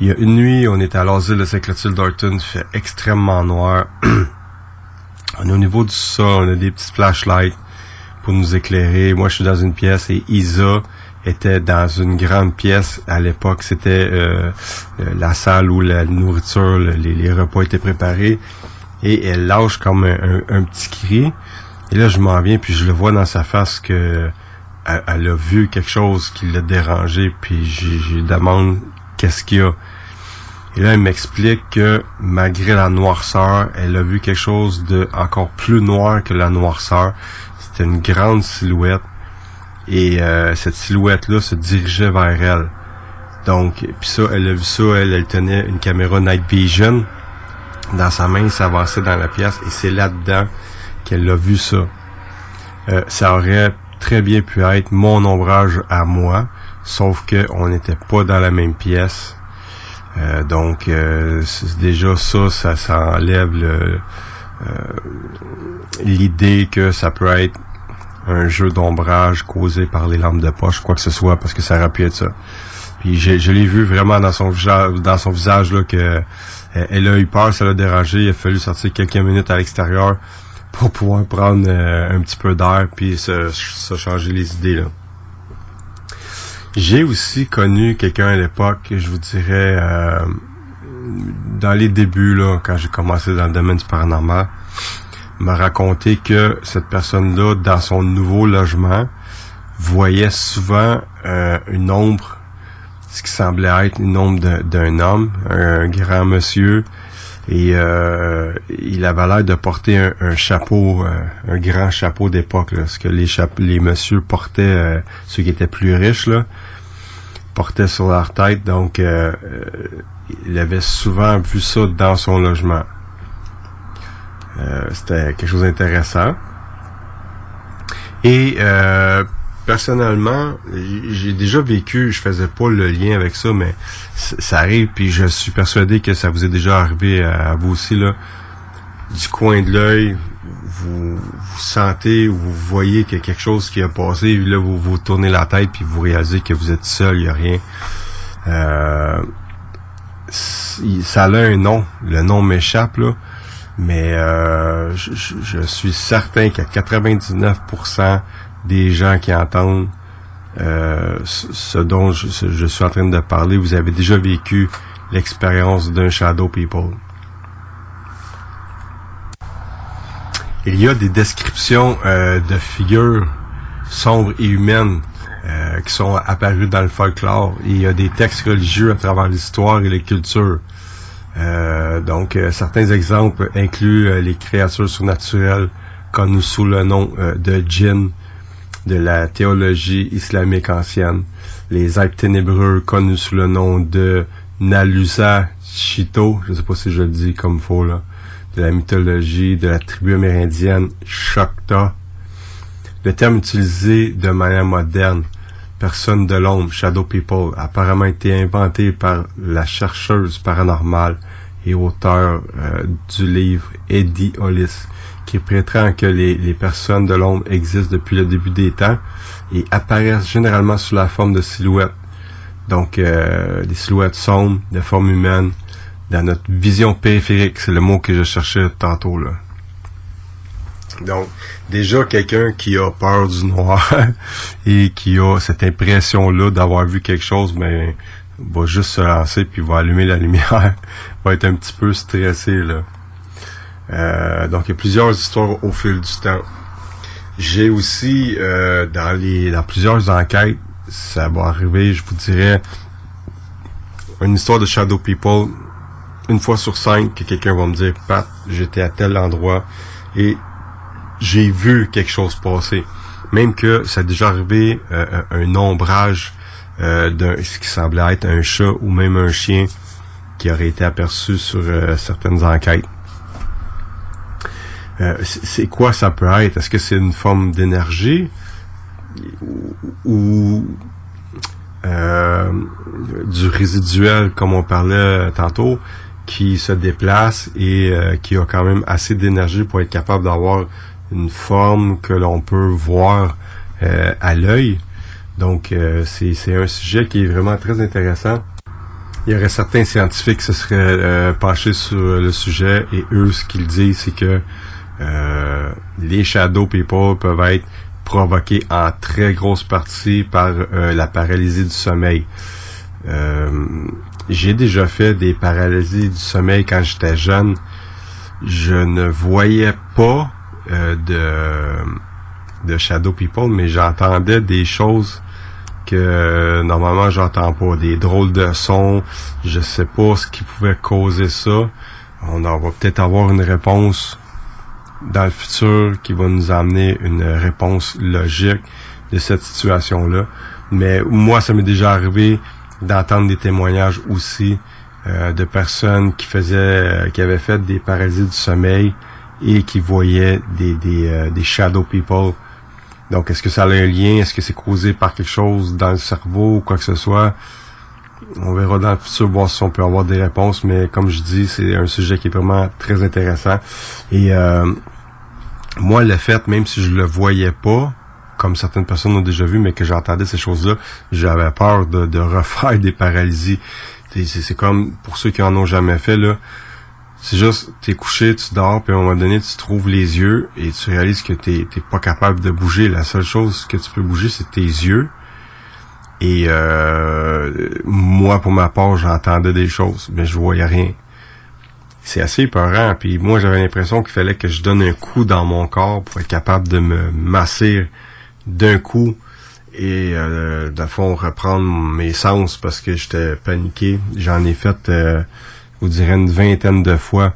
Il y a une nuit, on est à l'asile de Saint-Clotilde d'Orton, il fait extrêmement noir. on est au niveau du sol, on a des petites flashlights pour nous éclairer. Moi, je suis dans une pièce et Isa était dans une grande pièce. À l'époque, c'était euh, euh, la salle où la nourriture, le- les, repas étaient préparés. Et elle lâche comme un, petit cri. Et là, je m'en viens, puis je le vois dans sa face que elle, a vu quelque chose qui l'a dérangé, puis j'ai demande qu'est-ce qu'il y a. Et là, elle m'explique que malgré la noirceur, elle a vu quelque chose de encore plus noir que la noirceur. C'était une grande silhouette. Et euh, cette silhouette-là se dirigeait vers elle. Donc, puis ça, elle a vu ça, elle, elle tenait une caméra Night Vision dans sa main, il s'avançait dans la pièce et c'est là-dedans qu'elle a vu ça. Euh, ça aurait très bien pu être mon ombrage à moi, sauf que on n'était pas dans la même pièce. Euh, donc euh, déjà ça, ça, ça enlève euh, l'idée que ça peut être un jeu d'ombrage causé par les lampes de poche, quoi que ce soit, parce que ça aurait pu être ça. Puis je l'ai vu vraiment dans son visage, dans son visage là que euh, elle a eu peur, ça l'a dérangé. Il a fallu sortir quelques minutes à l'extérieur pour pouvoir prendre euh, un petit peu d'air puis se, se changer les idées là. J'ai aussi connu quelqu'un à l'époque, je vous dirais, euh, dans les débuts, là, quand j'ai commencé dans le domaine du paranormal, m'a raconté que cette personne-là, dans son nouveau logement, voyait souvent euh, une ombre, ce qui semblait être une ombre d'un- d'un homme, un grand monsieur, et euh, il avait l'air de porter un, chapeau, euh, un grand chapeau d'époque, ce que les les messieurs portaient, euh, ceux qui étaient plus riches, là, portaient sur leur tête. Donc, euh, euh, il avait souvent vu ça dans son logement. C'était quelque chose d'intéressant. Et personnellement, j'ai déjà vécu, je faisais pas le lien avec ça, mais ça arrive, puis je suis persuadé que ça vous est déjà arrivé à, vous aussi, là. Du coin de l'œil, vous, sentez ou vous voyez qu'il y a quelque chose qui a passé, là, vous vous tournez la tête, puis vous réalisez que vous êtes seul, il n'y a rien. Euh, ça a un nom, le nom m'échappe, là. Mais euh, je suis certain qu'à 99% des gens qui entendent euh, ce dont je, suis en train de parler, vous avez déjà vécu l'expérience d'un Shadow People. Il y a des descriptions euh, de figures sombres et humaines euh, qui sont apparues dans le folklore. Il y a des textes religieux à travers l'histoire et les cultures. Donc, certains exemples incluent les créatures surnaturelles connues sous le nom de djinn de la théologie islamique ancienne, les êtres ténébreux connus sous le nom de Nalusa Chito, je sais pas si je le dis comme faux là, de la mythologie de la tribu amérindienne Shokta. Le terme utilisé de manière moderne, personne de l'ombre, Shadow People, a apparemment été inventé par la chercheuse paranormale et auteur euh, du livre Eddie Hollis, qui prétend que les, les personnes de l'ombre existent depuis le début des temps et apparaissent généralement sous la forme de silhouettes. Donc, euh, des silhouettes sombres, de forme humaine, dans notre vision périphérique, c'est le mot que je cherchais tantôt là. Donc, déjà quelqu'un qui a peur du noir et qui a cette impression-là d'avoir vu quelque chose, mais va juste se lancer puis va allumer la lumière, va être un petit peu stressé là. Euh, donc, il y a plusieurs histoires au fil du temps. J'ai aussi euh, dans les dans plusieurs enquêtes, ça va arriver, je vous dirais, une histoire de Shadow People. Une fois sur cinq, que quelqu'un va me dire, Pat, j'étais à tel endroit et j'ai vu quelque chose passer. Même que ça a déjà arrivé euh, un ombrage euh, d'un ce qui semblait être un chat ou même un chien qui aurait été aperçu sur certaines enquêtes. Euh, c'est quoi ça peut être? Est-ce que c'est une forme d'énergie? Ou, euh, du résiduel, comme on parlait tantôt, qui se déplace et euh, qui a quand même assez d'énergie pour être capable d'avoir une forme que l'on peut voir euh, à l'œil. Donc, euh, c'est un sujet qui est vraiment très intéressant. Il y aurait certains scientifiques qui se seraient euh, penchés sur le sujet et eux, ce qu'ils disent, c'est que euh, les shadow people peuvent être provoqués en très grosse partie par euh, la paralysie du sommeil. Euh, J'ai déjà fait des paralysies du sommeil quand j'étais jeune. Je ne voyais pas de, shadow people, mais j'entendais des choses que normalement j'entends pas, des drôles de sons. Je sais pas ce qui pouvait causer ça. On en va peut-être avoir une réponse dans le futur qui va nous amener une réponse logique de cette situation-là. Mais moi, ça m'est déjà arrivé d'entendre des témoignages aussi euh, de personnes qui faisaient, euh, qui avaient fait des paralysies du sommeil et qui voyaient des, des, euh, des shadow people. Donc, est-ce que ça a un lien? Est-ce que c'est causé par quelque chose dans le cerveau ou quoi que ce soit? On verra dans le futur voir si on peut avoir des réponses, mais comme je dis, c'est un sujet qui est vraiment très intéressant. Et euh, moi, le fait, même si je le voyais pas, comme certaines personnes ont déjà vu, mais que j'entendais ces choses-là, j'avais peur de, de refaire des paralysies. C'est comme pour ceux qui en ont jamais fait, là. C'est juste, t'es couché, tu dors, puis à un moment donné, tu trouves les yeux et tu réalises que t'es t'es pas capable de bouger. La seule chose que tu peux bouger, c'est tes yeux. Et euh, moi, pour ma part, j'entendais des choses, mais je voyais rien. C'est assez épeurant. Puis moi, j'avais l'impression qu'il fallait que je donne un coup dans mon corps pour être capable de me masser d'un coup et euh, de fond reprendre mes sens parce que j'étais paniqué. J'en ai fait, euh, je vous dirais, une vingtaine de fois.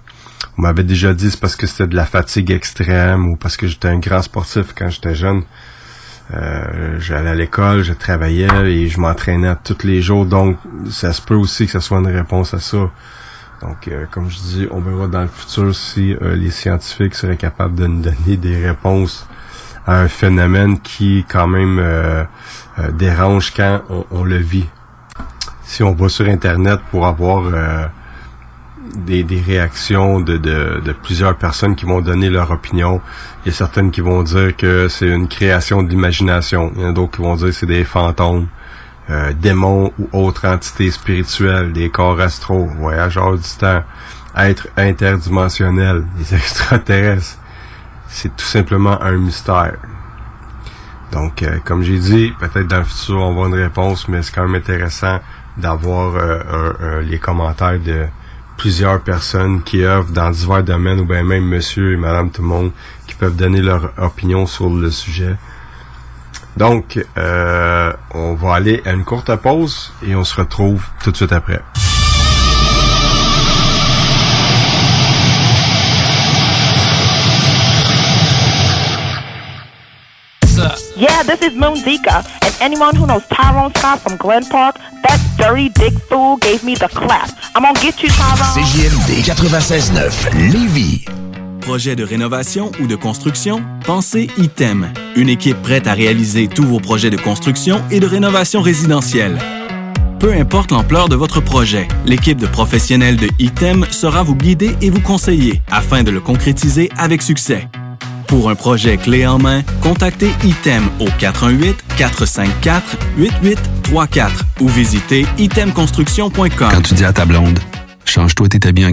On m'avait déjà dit c'est parce que c'était de la fatigue extrême ou parce que j'étais un grand sportif quand j'étais jeune. Euh, j'allais à l'école, je travaillais et je m'entraînais tous les jours. Donc, ça se peut aussi que ce soit une réponse à ça. Donc, euh, comme je dis, on verra dans le futur si euh, les scientifiques seraient capables de nous donner des réponses à un phénomène qui, quand même, euh, dérange quand on, le vit. Si on va sur Internet pour avoir des, réactions de, de, de plusieurs personnes qui vont donner leur opinion, il y a certaines qui vont dire que c'est une création de l'imagination. Il y en a d'autres qui vont dire que c'est des fantômes euh, démons ou autres entités spirituelles, des corps astraux, voyageurs du temps, êtres interdimensionnels, des extraterrestres. C'est tout simplement un mystère. Donc, euh, comme j'ai dit, peut-être dans le futur, on va une réponse, mais c'est quand même intéressant d'avoir euh, les commentaires de plusieurs personnes qui œuvrent dans divers domaines, ou bien même monsieur et madame tout qui peuvent donner leur opinion sur le sujet. Donc, euh, on va aller à une courte pause et on se retrouve tout de suite après. Yeah, this is Moon Zika. And anyone who knows Tyrone Scott from Glen Park, that dirty dick fool gave me the clap. I'm gonna get you, Tyrone. CJMD 96.9 Lévis. Projet de rénovation ou de construction? Pensez ITEM. Une équipe prête à réaliser tous vos projets de construction et de rénovation résidentielle. Peu importe l'ampleur de votre projet, l'équipe de professionnels de ITEM sera vous guider et vous conseiller afin de le concrétiser avec succès. Pour un projet clé en main, contactez ITEM au 418-454-8834 ou visitez itemconstruction.com. Quand tu dis à ta blonde, change-toi tes habits en.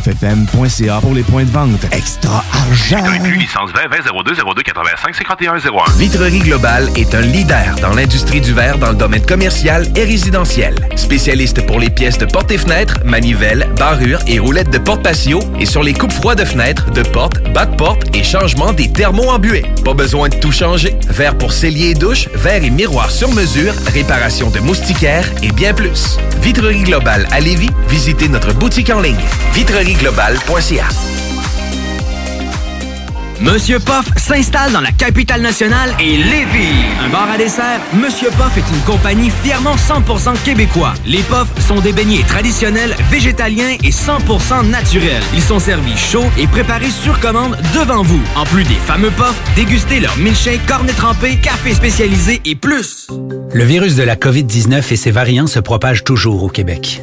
969fm.ca pour les points de vente. Extra argent! licence 20 20 02 02 85 51 01. Vitrerie Globale est un leader dans l'industrie du verre dans le domaine commercial et résidentiel. Spécialiste pour les pièces de portes et fenêtres, manivelles, barrures et roulettes de porte patio et sur les coupes froides de fenêtres, de portes, bas de porte et changement des thermos embués. Pas besoin de tout changer. Verre pour cellier et douche, verre et miroir sur mesure, réparation de moustiquaires et bien plus. Vitrerie Globale à Lévis, visitez notre boutique en ligne Monsieur Poff s'installe dans la capitale nationale et Lévis. Un bar à dessert, Monsieur Poff est une compagnie fièrement 100% québécois. Les Poffs sont des beignets traditionnels, végétaliens et 100% naturels. Ils sont servis chauds et préparés sur commande devant vous. En plus des fameux Poffs, dégustez leur milkshake, cornet trempé, café spécialisé et plus. Le virus de la COVID-19 et ses variants se propagent toujours au Québec.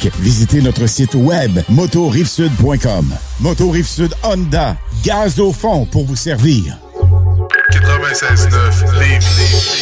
Visitez notre site web motorivesud.com. Moto Rive Sud Honda, gaz au fond pour vous servir. 96.9 Lévis.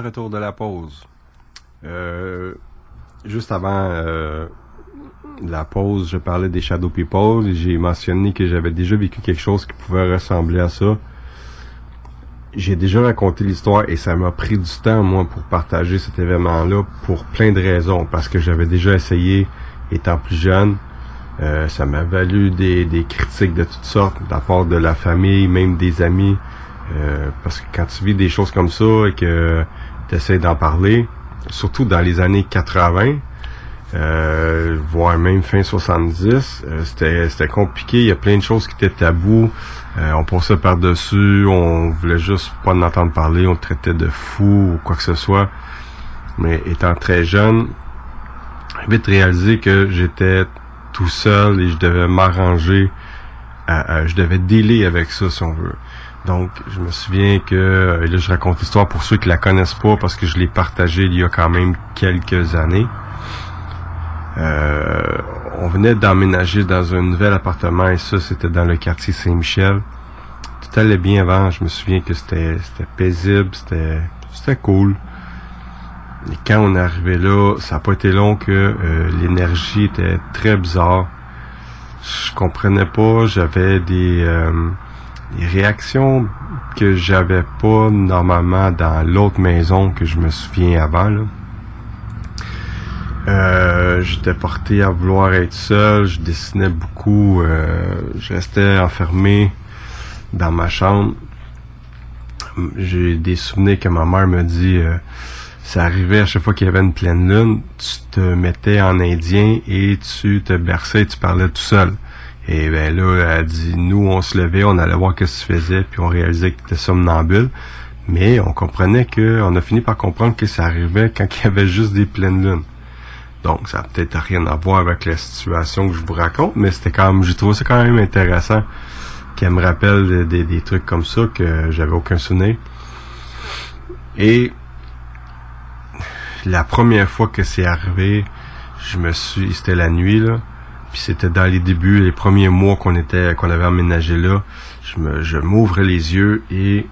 Retour de la pause. Euh, juste avant euh, la pause, je parlais des Shadow People. J'ai mentionné que j'avais déjà vécu quelque chose qui pouvait ressembler à ça. J'ai déjà raconté l'histoire et ça m'a pris du temps, moi, pour partager cet événement-là pour plein de raisons. Parce que j'avais déjà essayé étant plus jeune. Euh, ça m'a valu des, des critiques de toutes sortes, de la part de la famille, même des amis. Parce que quand tu vis des choses comme ça et que tu essaies d'en parler, surtout dans les années 80, euh, voire même fin 70, euh, c'était c'était compliqué. Il y a plein de choses qui étaient tabous. Euh, on passait par-dessus, on voulait juste pas en entendre parler, on traitait de fou ou quoi que ce soit. Mais étant très jeune, j'ai vite réalisé que j'étais tout seul et je devais m'arranger, je devais dealer avec ça si on veut. Donc, je me souviens que, euh, et là je raconte l'histoire pour ceux qui la connaissent pas parce que je l'ai partagée il y a quand même quelques années. Euh, on venait d'emménager dans un nouvel appartement et ça, c'était dans le quartier Saint-Michel. Tout allait bien avant. Je me souviens que c'était paisible, c'était c'était cool. Et quand on est arrivé là, ça n'a pas été long que euh, l'énergie était très bizarre. Je comprenais pas, j'avais des, euh, des réactions que j'avais pas normalement dans l'autre maison que je me souviens avant. Là. Euh, j'étais porté à vouloir être seul, je dessinais beaucoup, euh, je restais enfermé dans ma chambre. J'ai des souvenirs que ma mère me dit, euh, ça arrivait à chaque fois qu'il y avait une pleine lune, tu te mettais en indien et tu te berçais tu parlais tout seul. Et ben là, elle dit, nous, on se levait, on allait voir ce que tu faisais, puis on réalisait que tu étais somnambule. Mais on comprenait que, on a fini par comprendre que ça arrivait quand il y avait juste des pleines lunes. Donc, ça n'a peut-être rien à voir avec la situation que je vous raconte, mais c'était quand même, j'ai trouvé ça quand même intéressant qu'elle me rappelle des- des trucs comme ça que j'avais aucun souvenir. Et la première fois que c'est arrivé, je me suis, c'était la nuit là, puis c'était dans les débuts, les premiers mois qu'on était, qu'on avait emménagé là. Je me, je m'ouvre les yeux et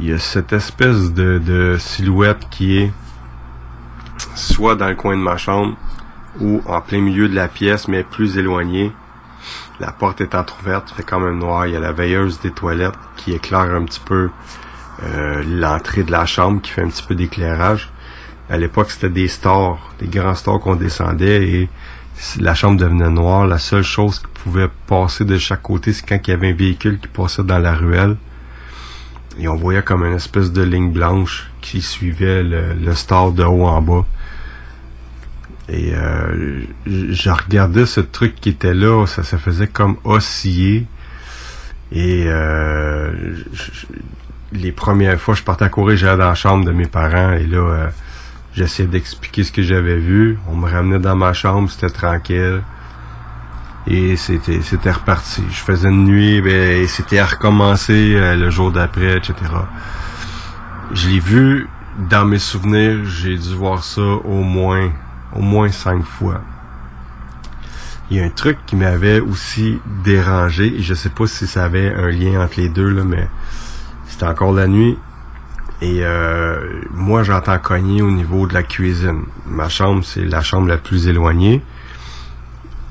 il y a cette espèce de, de silhouette qui est soit dans le coin de ma chambre ou en plein milieu de la pièce, mais plus éloigné. La porte est entrouverte, fait quand même noir. Il y a la veilleuse des toilettes qui éclaire un petit peu euh, l'entrée de la chambre, qui fait un petit peu d'éclairage. À l'époque, c'était des stores, des grands stores qu'on descendait et la chambre devenait noire. La seule chose qui pouvait passer de chaque côté, c'est quand il y avait un véhicule qui passait dans la ruelle. Et on voyait comme une espèce de ligne blanche qui suivait le, le store de haut en bas. Et euh, je regardais ce truc qui était là, ça se faisait comme osciller. Et euh, les premières fois, je partais à courir, j'allais dans la chambre de mes parents et là, euh, j'essayais d'expliquer ce que j'avais vu. On me ramenait dans ma chambre, c'était tranquille. Et c'était c'était reparti. Je faisais une nuit, ben, et c'était à recommencer euh, le jour d'après, etc. Je l'ai vu dans mes souvenirs, j'ai dû voir ça au moins au moins cinq fois. Il y a un truc qui m'avait aussi dérangé, et je sais pas si ça avait un lien entre les deux, là, mais c'était encore la nuit. Et euh, moi, j'entends cogner au niveau de la cuisine. Ma chambre, c'est la chambre la plus éloignée.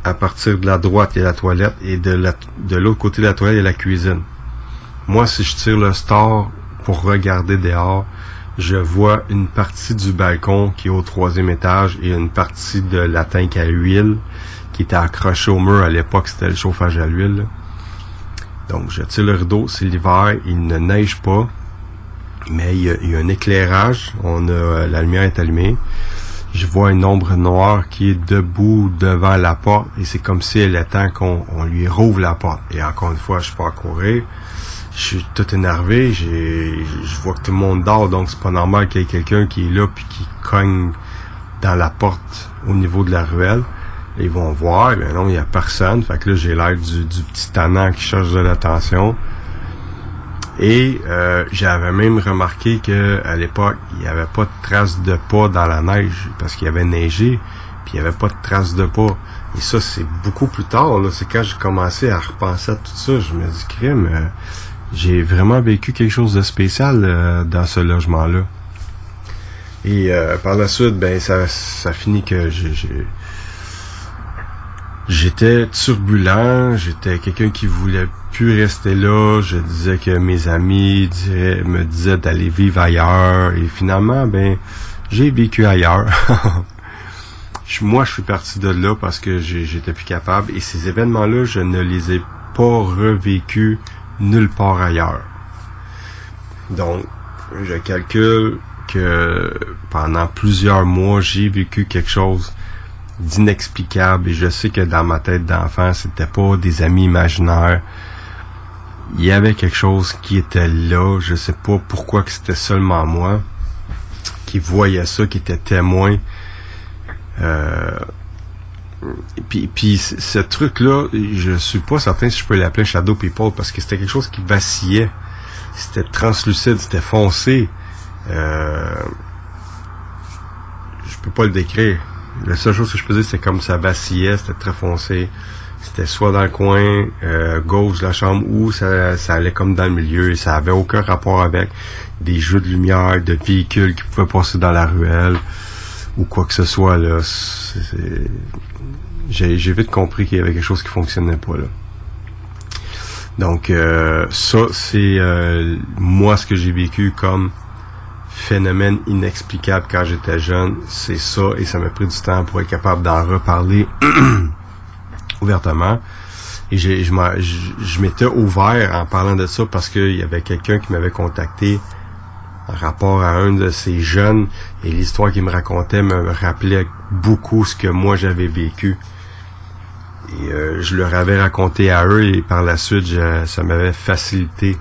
À partir de la droite, il y a la toilette, et de la- de l'autre côté de la toilette, il y a la cuisine. Moi, si je tire le store pour regarder dehors, je vois une partie du balcon qui est au troisième étage et une partie de la tank à huile qui était accrochée au mur. À l'époque, c'était le chauffage à l'huile. Donc, je tire le rideau, c'est l'hiver, il ne neige pas, mais il y a, il un éclairage. On a, euh, la lumière est allumée. Je vois une ombre noire qui est debout devant la porte et c'est comme si elle attend qu'on on lui rouvre la porte. Et encore une fois, je pars courir. Je suis tout énervé. Je vois que tout le monde dort, donc c'est pas normal qu'il y ait quelqu'un qui est là puis qui cogne dans la porte au niveau de la ruelle. Ils vont voir, ben non, il y a personne. Fait que là, j'ai l'air du, du petit tannant qui cherche de l'attention. Et euh, j'avais même remarqué que à l'époque, il n'y avait pas de traces de pas dans la neige parce qu'il y avait neigé, puis il n'y avait pas de traces de pas. Et ça, c'est beaucoup plus tard. C'est quand j'ai commencé à repenser à tout ça, je me dis crème, euh, j'ai vraiment vécu quelque chose de spécial euh, dans ce logement-là. Et euh, par la suite, ben ça, ça finit que j'étais turbulent, j'étais quelqu'un qui voulait plus rester là. Je disais que mes amis me disaient d'aller vivre ailleurs. Et finalement, ben j'ai vécu ailleurs. Moi, je suis parti de là parce que j'étais plus capable. Et ces événements-là, je ne les ai pas revécus nulle part ailleurs. Donc, je calcule que pendant plusieurs mois, j'ai vécu quelque chose d'inexplicable et je sais que dans ma tête d'enfant, c'était pas des amis imaginaires. Il y avait quelque chose qui était là, je sais pas pourquoi que c'était seulement moi qui voyait ça, qui était témoin. Euh, puis, puis ce truc-là, je suis pas certain si je peux l'appeler Shadow People parce que c'était quelque chose qui vacillait. C'était translucide, c'était foncé. Euh, je peux pas le décrire. La seule chose que je faisais, c'est comme ça vacillait, c'était très foncé. C'était soit dans le coin euh, gauche de la chambre ou ça, ça allait comme dans le milieu et ça avait aucun rapport avec des jeux de lumière, de véhicules qui pouvaient passer dans la ruelle ou quoi que ce soit. là. J'ai vite compris qu'il y avait quelque chose qui fonctionnait pas là. Donc euh, ça, c'est euh, moi ce que j'ai vécu comme phénomène inexplicable quand j'étais jeune. C'est ça et ça m'a pris du temps pour être capable d'en reparler ouvertement. Et je je m'étais ouvert en parlant de ça parce qu'il y avait quelqu'un qui m'avait contacté en rapport à un de ces jeunes et l'histoire qu'il me racontait me rappelait beaucoup ce que moi j'avais vécu. Et euh, je leur avais raconté à eux et par la suite, ça m'avait facilité.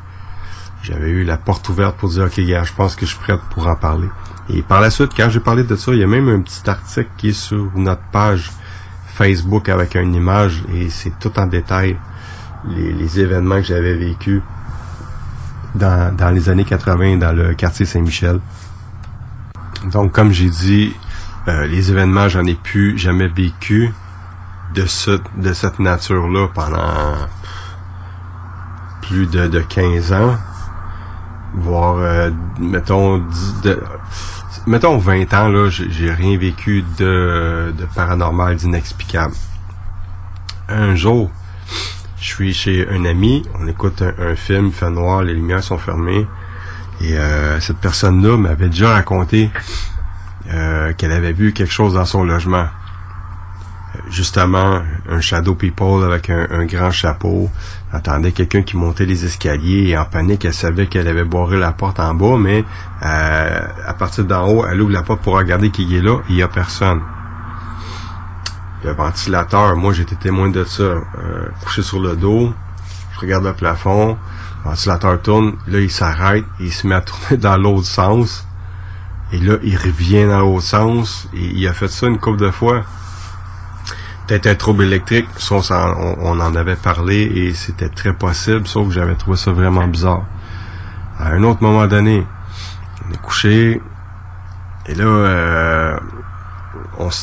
J'avais eu la porte ouverte pour dire, OK, gars, je pense que je suis prête pour en parler. Et par la suite, quand j'ai parlé de ça, il y a même un petit article qui est sur notre page Facebook avec une image et c'est tout en détail les, événements que j'avais vécus dans, dans les années 80 dans le quartier Saint-Michel. Donc, comme j'ai dit, euh, les événements, j'en ai plus jamais vécu de, ce, de cette nature-là pendant plus de, de 15 ans, voire, euh, mettons, 10 de- mettons 20 ans, là, j'ai rien vécu de, de paranormal, d'inexplicable. Un jour, je suis chez un ami, on écoute un, film, il fait noir, les lumières sont fermées, et euh, cette personne-là m'avait déjà raconté euh, qu'elle avait vu quelque chose dans son logement. Euh, Justement, un shadow people avec un grand chapeau. Entendait quelqu'un qui montait les escaliers et en panique, elle savait qu'elle avait barré la porte en bas, mais euh, à partir d'en haut, elle ouvre la porte pour regarder qui est là, il y a personne. Le ventilateur, moi j'étais témoin de ça, euh, couché sur le dos, je regarde le plafond, le ventilateur tourne, là il s'arrête, il se met à tourner dans l'autre sens. Et là, il revient dans l'autre sens. Et il a fait ça une couple de fois. Peut-être un trouble électrique. Ça, on, en avait parlé et c'était très possible, sauf que j'avais trouvé ça vraiment bizarre. À un autre moment donné, on est couché. Et là, euh,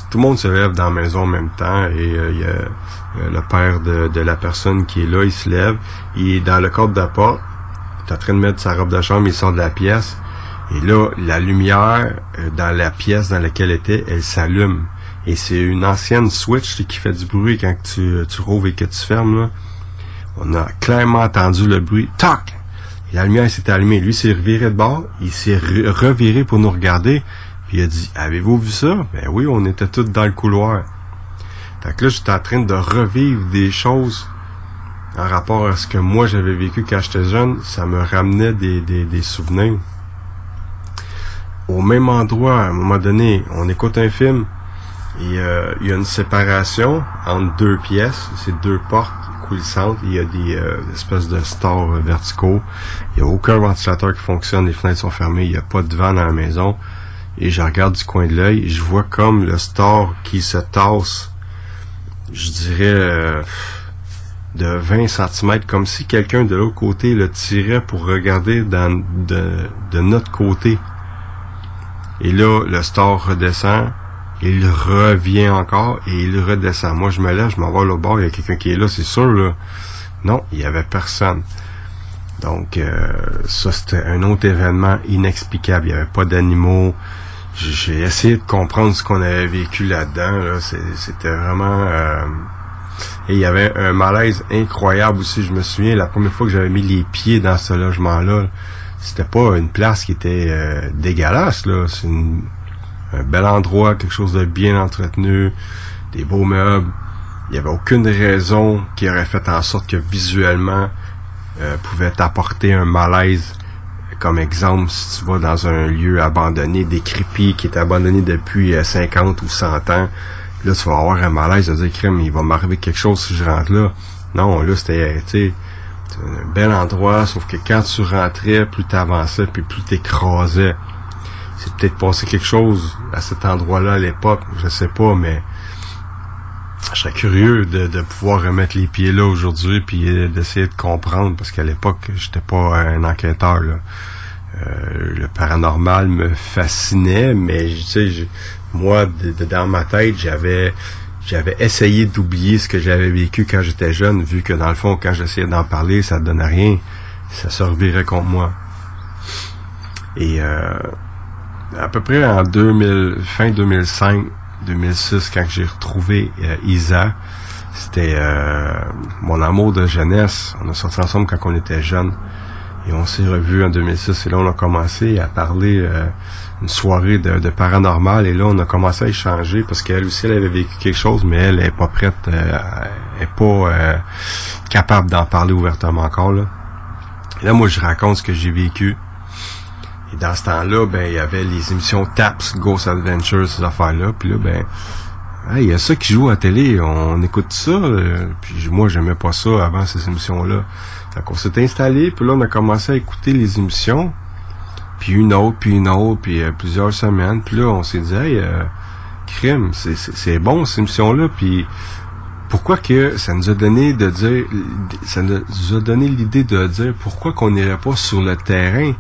tout le monde se lève dans la maison en même temps. Et euh, y a le père de, la personne qui est là, il se lève. Il est dans le cadre porte. Il est en train de mettre sa robe de chambre, il sort de la pièce. Et là, la lumière euh, dans la pièce dans laquelle elle était, elle s'allume. Et c'est une ancienne switch qui fait du bruit quand tu, tu rouvres et que tu fermes. Là. On a clairement entendu le bruit. Toc! La lumière s'est allumée. Lui s'est reviré de bord. Il s'est re- reviré pour nous regarder. Puis il a dit, avez-vous vu ça? Ben oui, on était tous dans le couloir. Fait que là, j'étais en train de revivre des choses en rapport à ce que moi j'avais vécu quand j'étais jeune. Ça me ramenait des, des, des souvenirs au même endroit, à un moment donné, on écoute un film et euh, il y a une séparation entre deux pièces, c'est deux portes coulissantes, il y a des euh, espèces de stores verticaux, il n'y a aucun ventilateur qui fonctionne, les fenêtres sont fermées, il n'y a pas de vent dans la maison. Et je regarde du coin de l'œil, je vois comme le store qui se tasse, je dirais euh, de 20 cm, comme si quelqu'un de l'autre côté le tirait pour regarder de, de notre côté. Et là, le store redescend, il revient encore et il redescend. Moi, je me lève, je m'en vais au bord, il y a quelqu'un qui est là, c'est sûr, là. Non, il y avait personne. Donc, euh, ça, c'était un autre événement inexplicable. Il n'y avait pas d'animaux. J'ai essayé de comprendre ce qu'on avait vécu là-dedans. C'était vraiment... euh, Et il y avait un malaise incroyable aussi. Je me souviens, la première fois que j'avais mis les pieds dans ce logement-là, c'était pas une place qui était euh, dégueulasse. là. C'est une- un bel endroit, quelque chose de bien entretenu, des beaux meubles. Il n'y avait aucune raison qui aurait fait en sorte que visuellement euh, pouvait t'apporter un malaise. Comme exemple, si tu vas dans un lieu abandonné, décrépit, qui est abandonné depuis euh, 50 ou 100 ans, là, tu vas avoir un malaise de dire, crème, il va m'arriver quelque chose si je rentre là. Non, là, c'était, c'est un bel endroit, sauf que quand tu rentrais, plus tu avançais, puis plus t'écrasais. C'est peut-être passé quelque chose à cet endroit-là à l'époque, je sais pas, mais je serais curieux de, pouvoir remettre les pieds là aujourd'hui puis euh, d'essayer de comprendre parce qu'à l'époque j'étais pas un enquêteur. Euh, le paranormal me fascinait mais tu sais moi, de- dans ma tête, j'avais j'avais essayé d'oublier ce que j'avais vécu quand j'étais jeune, vu que dans le fond, quand j'essayais d'en parler, ça ne donnait rien. Ça se revirait contre moi. Et euh, à peu près en 2000, fin 2005, 2006, quand j'ai retrouvé euh, Isa, c'était euh, mon amour de jeunesse. On a sorti ensemble quand on était jeunes. Et on s'est revus en 2006 et là on a commencé à parler euh, une soirée de, paranormal et là on a commencé à échanger parce qu'elle aussi elle avait vécu quelque chose mais elle est pas prête, euh, est pas capable d'en parler ouvertement encore là. Et là moi je raconte ce que j'ai vécu. Et dans ce temps-là, ben il y avait les émissions TAPS, Ghost Adventures, ces affaires-là. Puis là, ben Hey, il y a ça qui joue à télé, on écoute ça. euh, puis moi, j'aimais pas ça avant ces émissions-là. Donc on s'est installé, puis là, on a commencé à écouter les émissions. Puis une autre, puis une autre, puis euh, plusieurs semaines. Puis là, on s'est dit, hey, euh, crime, c'est bon, ces émissions-là. Puis pourquoi que ça nous a donné de dire, ça nous a donné l'idée de dire pourquoi qu'on n'irait pas sur le terrain?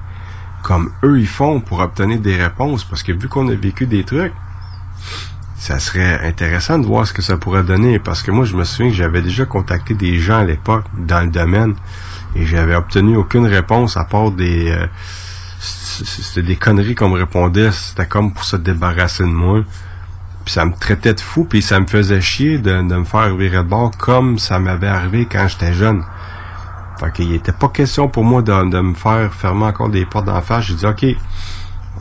Comme eux ils font pour obtenir des réponses. Parce que vu qu'on a vécu des trucs, ça serait intéressant de voir ce que ça pourrait donner parce que moi je me souviens que j'avais déjà contacté des gens à l'époque dans le domaine et j'avais obtenu aucune réponse à part des euh, c'était des conneries qu'on me répondait c'était comme pour se débarrasser de moi puis ça me traitait de fou puis ça me faisait chier de, de me faire virer de bord comme ça m'avait arrivé quand j'étais jeune fait qu'il était pas question pour moi de, me faire fermer encore des portes d'en face. J'ai dit ok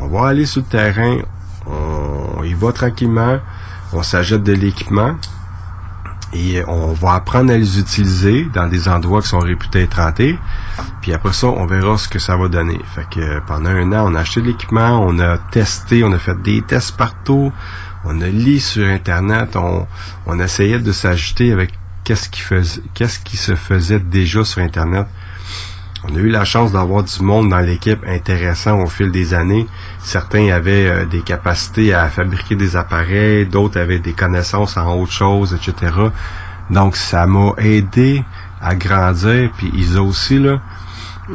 on va aller sur le terrain, on y va tranquillement, on s'achète de l'équipement. Et on va apprendre à les utiliser dans des endroits qui sont réputés être hantés. Puis après ça, on verra ce que ça va donner. Fait que pendant un an, on a acheté de l'équipement, on a testé, on a fait des tests partout, on a lu sur Internet, on, on essayait de s'ajouter avec qu'est-ce qui qu'est-ce qui se faisait déjà sur Internet? On a eu la chance d'avoir du monde dans l'équipe intéressant au fil des années. Certains avaient euh, des capacités à fabriquer des appareils, d'autres avaient des connaissances en autre chose, etc. Donc ça m'a aidé à grandir, puis ils aussi là,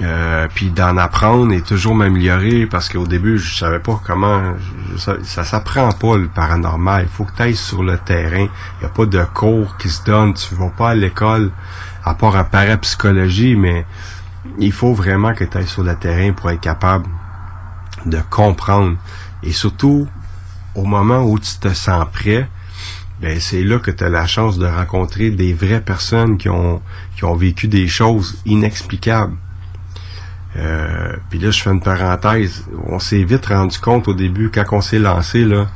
euh, puis d'en apprendre et toujours m'améliorer parce qu'au début je savais pas comment ça s'apprend pas le paranormal il faut que tu ailles sur le terrain il y a pas de cours qui se donnent tu vas pas à l'école à part en parapsychologie mais il faut vraiment que tu ailles sur le terrain pour être capable de comprendre. Et surtout, au moment où tu te sens prêt, ben c'est là que tu as la chance de rencontrer des vraies personnes qui ont, qui ont vécu des choses inexplicables. Euh, Puis là, je fais une parenthèse. On s'est vite rendu compte au début, quand on s'est lancé, là,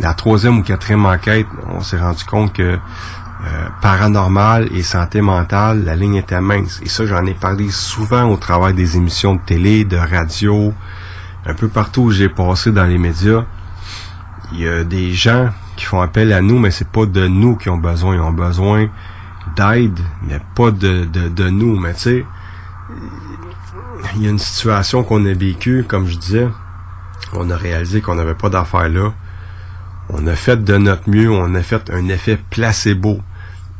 la troisième ou quatrième enquête, on s'est rendu compte que euh, paranormal et santé mentale, la ligne était mince. Et ça, j'en ai parlé souvent au travers des émissions de télé, de radio, un peu partout où j'ai passé dans les médias. Il y a des gens qui font appel à nous, mais c'est pas de nous qui ont besoin. Ils ont besoin d'aide, mais pas de, de, de nous. Mais tu sais, il y a une situation qu'on a vécue, comme je disais, on a réalisé qu'on n'avait pas d'affaires là. On a fait de notre mieux, on a fait un effet placebo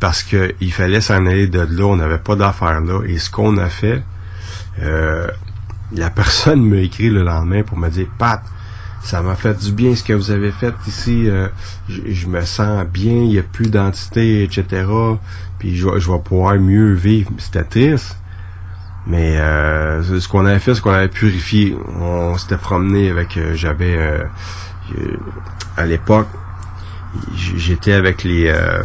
parce que il fallait s'en aller de là, on n'avait pas d'affaires là. Et ce qu'on a fait, euh, la personne m'a écrit le lendemain pour me dire Pat, ça m'a fait du bien ce que vous avez fait ici. euh, je, me sens bien, il n'y a plus d'entité, etc. Puis je, vais- je vais pouvoir mieux vivre. C'était triste. Mais euh, ce qu'on avait fait, ce qu'on avait purifié, on s'était promené avec, euh, j'avais, euh, euh, à l'époque, j'étais avec les, euh,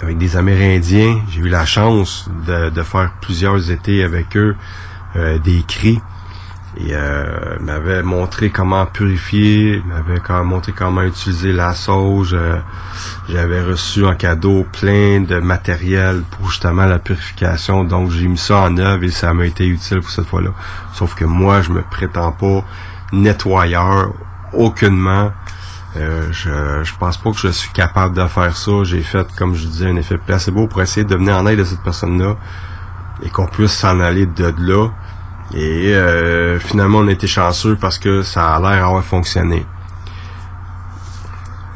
avec des Amérindiens. J'ai eu la chance de, de faire plusieurs étés avec eux, des cris. Et euh, m'avait montré comment purifier, m'avait quand- montré comment utiliser la sauge. euh, J'avais reçu en cadeau plein de matériel pour justement la purification. Donc j'ai mis ça en œuvre et ça m'a été utile pour cette fois-là. Sauf que moi, je me prétends pas nettoyeur aucunement. Euh, je, je pense pas que je suis capable de faire ça. J'ai fait, comme je disais, un effet placebo pour essayer de venir en aide à cette personne-là et qu'on puisse s'en aller de là. Et euh, finalement, on été chanceux parce que ça a l'air avoir fonctionné.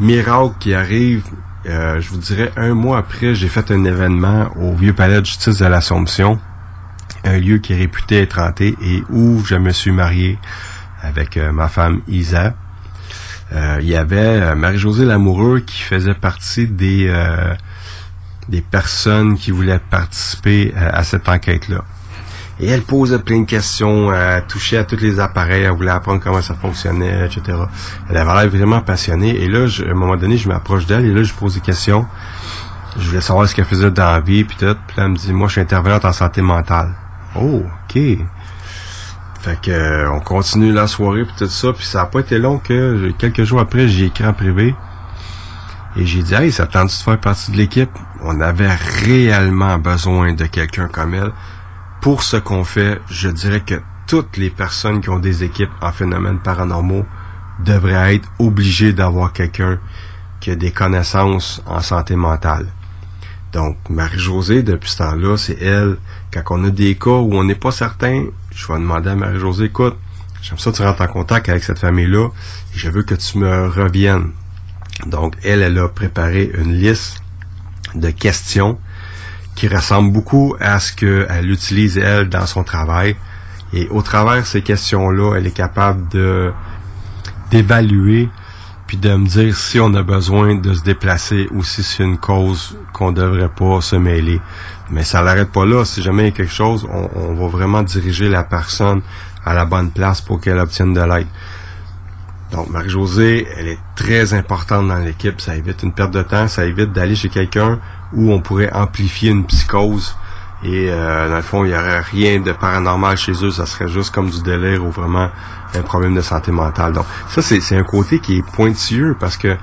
Miracle qui arrive, euh, je vous dirais un mois après, j'ai fait un événement au Vieux Palais de Justice de l'Assomption, un lieu qui est réputé être hanté et où je me suis marié avec euh, ma femme Isa. euh, il y avait Marie-Josée Lamoureux qui faisait partie des des personnes qui voulaient participer à cette enquête-là. Et elle posait plein de questions, elle touchait à tous les appareils, elle voulait apprendre comment ça fonctionnait, etc. Elle avait l'air vraiment passionnée. Et là, à un moment donné, je m'approche d'elle et là, je pose des questions. Je voulais savoir ce qu'elle faisait dans la vie, puis tout. Puis là, elle me dit, moi, je suis intervenante en santé mentale. Oh, OK. Fait que euh, on continue la soirée puis tout ça, puis ça a pas été long que quelques jours après, j'ai écrit en privé et j'ai dit hey, ça te tente de faire partie de l'équipe? On avait réellement besoin de quelqu'un comme elle pour ce qu'on fait. Je dirais que toutes les personnes qui ont des équipes en phénomènes paranormaux devraient être obligées d'avoir quelqu'un qui a des connaissances en santé mentale. Donc, Marie-Josée, depuis ce temps-là, c'est elle. Quand on a des cas où on n'est pas certain, je vais demander à Marie-Josée, écoute, j'aime ça tu rentres en contact avec cette famille-là je veux que tu me reviennes. Donc, elle, elle a préparé une liste de questions qui ressemble beaucoup à ce qu'elle utilise, elle, dans son travail. Et au travers de ces questions-là, elle est capable de d'évaluer puis de me dire si on a besoin de se déplacer ou si c'est une cause qu'on devrait pas se mêler. Mais ça l'arrête pas là. Si jamais il y a quelque chose, on, on va vraiment diriger la personne à la bonne place pour qu'elle obtienne de l'aide. Donc, Marie-Josée, elle est très importante dans l'équipe. Ça évite une perte de temps. Ça évite d'aller chez quelqu'un où on pourrait amplifier une psychose. Et euh, dans le fond, il n'y aurait rien de paranormal chez eux. Ça serait juste comme du délire ou vraiment un problème de santé mentale. Donc, ça, c'est un côté qui est pointilleux parce que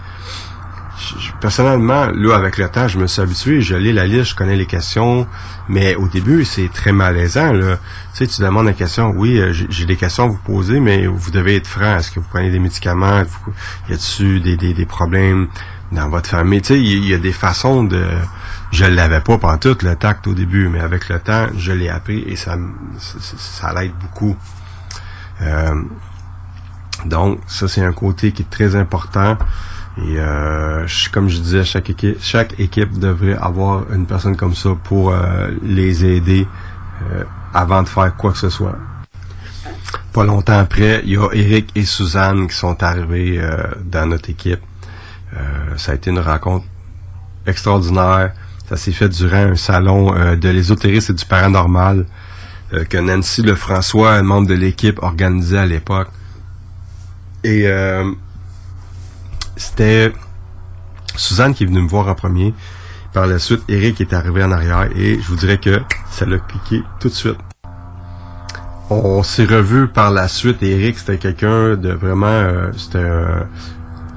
personnellement, là, avec le temps, je me suis habitué, je lis la liste, je connais les questions, mais au début, c'est très malaisant, là. Tu sais, tu demandes une question, oui, euh, j'ai des questions à vous poser, mais vous devez être franc. Est-ce que vous prenez des médicaments? Y a-t-il des, des, des problèmes? Dans votre famille? Tu sais, il y, a des façons de... Je l'avais pas pendant tout le tact au début, mais avec le temps, je l'ai appris et ça, ça, l'aide beaucoup. Euh, donc, ça, c'est un côté qui est très important. Et euh, comme je disais, chaque équipe, chaque équipe devrait avoir une personne comme ça pour euh, les aider euh, avant de faire quoi que ce soit. Pas longtemps après, il y a Eric et Suzanne qui sont arrivés euh, dans notre équipe. Euh, ça a été une rencontre extraordinaire. Ça s'est fait durant un salon euh, de l'ésotérisme et du paranormal euh, que Nancy Lefrançois, membre de l'équipe, organisait à l'époque. Et euh, c'était Suzanne qui est venue me voir en premier. Par la suite, Eric est arrivé en arrière et je vous dirais que ça l'a cliqué tout de suite. On s'est revu par la suite. Eric, c'était quelqu'un de vraiment... c'était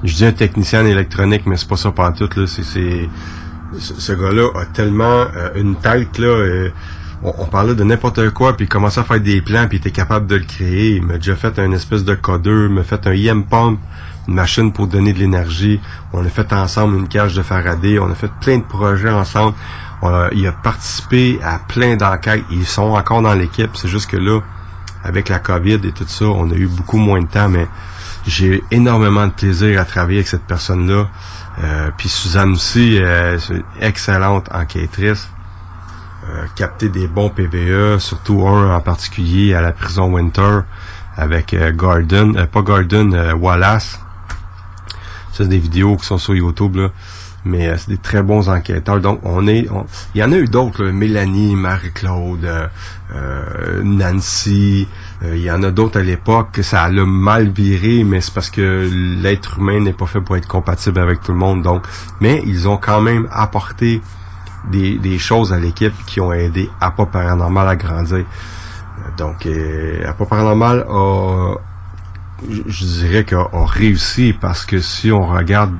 je dis un technicien en électronique, mais c'est pas ça par tout. Là. C'est, c'est, ce gars-là a tellement euh, une tête là. euh, on, parlait de n'importe quoi, puis il commençait à faire des plans, puis il était capable de le créer. Il m'a déjà fait un espèce de codeur, il m'a fait un IM pump, une machine pour donner de l'énergie. On a fait ensemble une cage de Faraday. On a fait plein de projets ensemble. A- il a participé à plein d'enquêtes. Ils sont encore dans l'équipe. C'est juste que là, avec la COVID et tout ça, on a eu beaucoup moins de temps, mais j'ai énormément de plaisir à travailler avec cette personne-là. Euh, puis Suzanne aussi, euh, c'est une excellente enquêtrice. Euh, capter des bons PVE, surtout un en particulier à la prison Winter avec euh, Gordon, euh, pas Gordon, euh, Wallace. Ça, c'est des vidéos qui sont sur YouTube, là. Mais c'est des très bons enquêteurs. Donc, on est... on- Il y en a eu d'autres. Mélanie, Marie-Claude, euh, euh, il y en a d'autres à l'époque que ça l'a mal viré, mais c'est parce que l'être humain n'est pas fait pour être compatible avec tout le monde. Donc, mais ils ont quand même apporté des, choses à l'équipe qui ont aidé à pas paranormal à grandir. Euh, Donc, euh, pas paranormal a je- dirais qu'on a réussi parce que si on regarde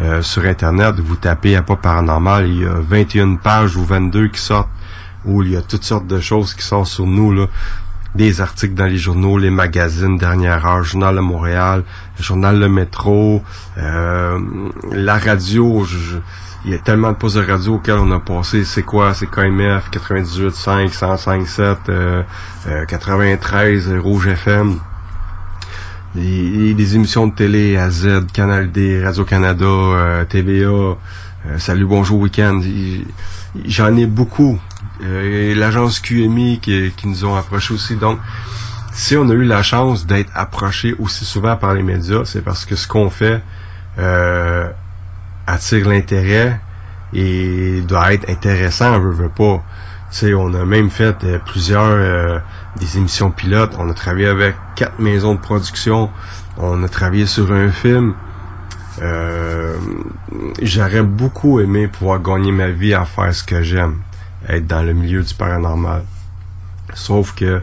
euh, sur Internet, vous tapez pas paranormal, il y a 21 pages ou 22 qui sortent où il y a toutes sortes de choses qui sont sur nous, là. Des articles dans les journaux, les magazines, Dernière Heure, Journal de Montréal, Journal Le Métro, euh, la radio, je- je- il y a tellement de postes de radio auxquels on a passé. C'est quoi? C'est KMF, 98.5, 105.7, euh, euh, 93, Rouge FM des émissions de télé à Z, Canal D, Radio-Canada, euh, TVA, euh, Salut, Bonjour, Week-end. J'en ai beaucoup. Euh, et l'agence QMI qui, qui nous ont approché aussi. Donc, si on a eu la chance d'être approché aussi souvent par les médias, c'est parce que ce qu'on fait euh, attire l'intérêt et doit être intéressant, on veut, veut pas. On a même fait euh, plusieurs euh, des émissions pilotes. On a travaillé avec quatre maisons de production. On a travaillé sur un film. Euh, J'aurais beaucoup aimé pouvoir gagner ma vie à faire ce que j'aime, être dans le milieu du paranormal. Sauf que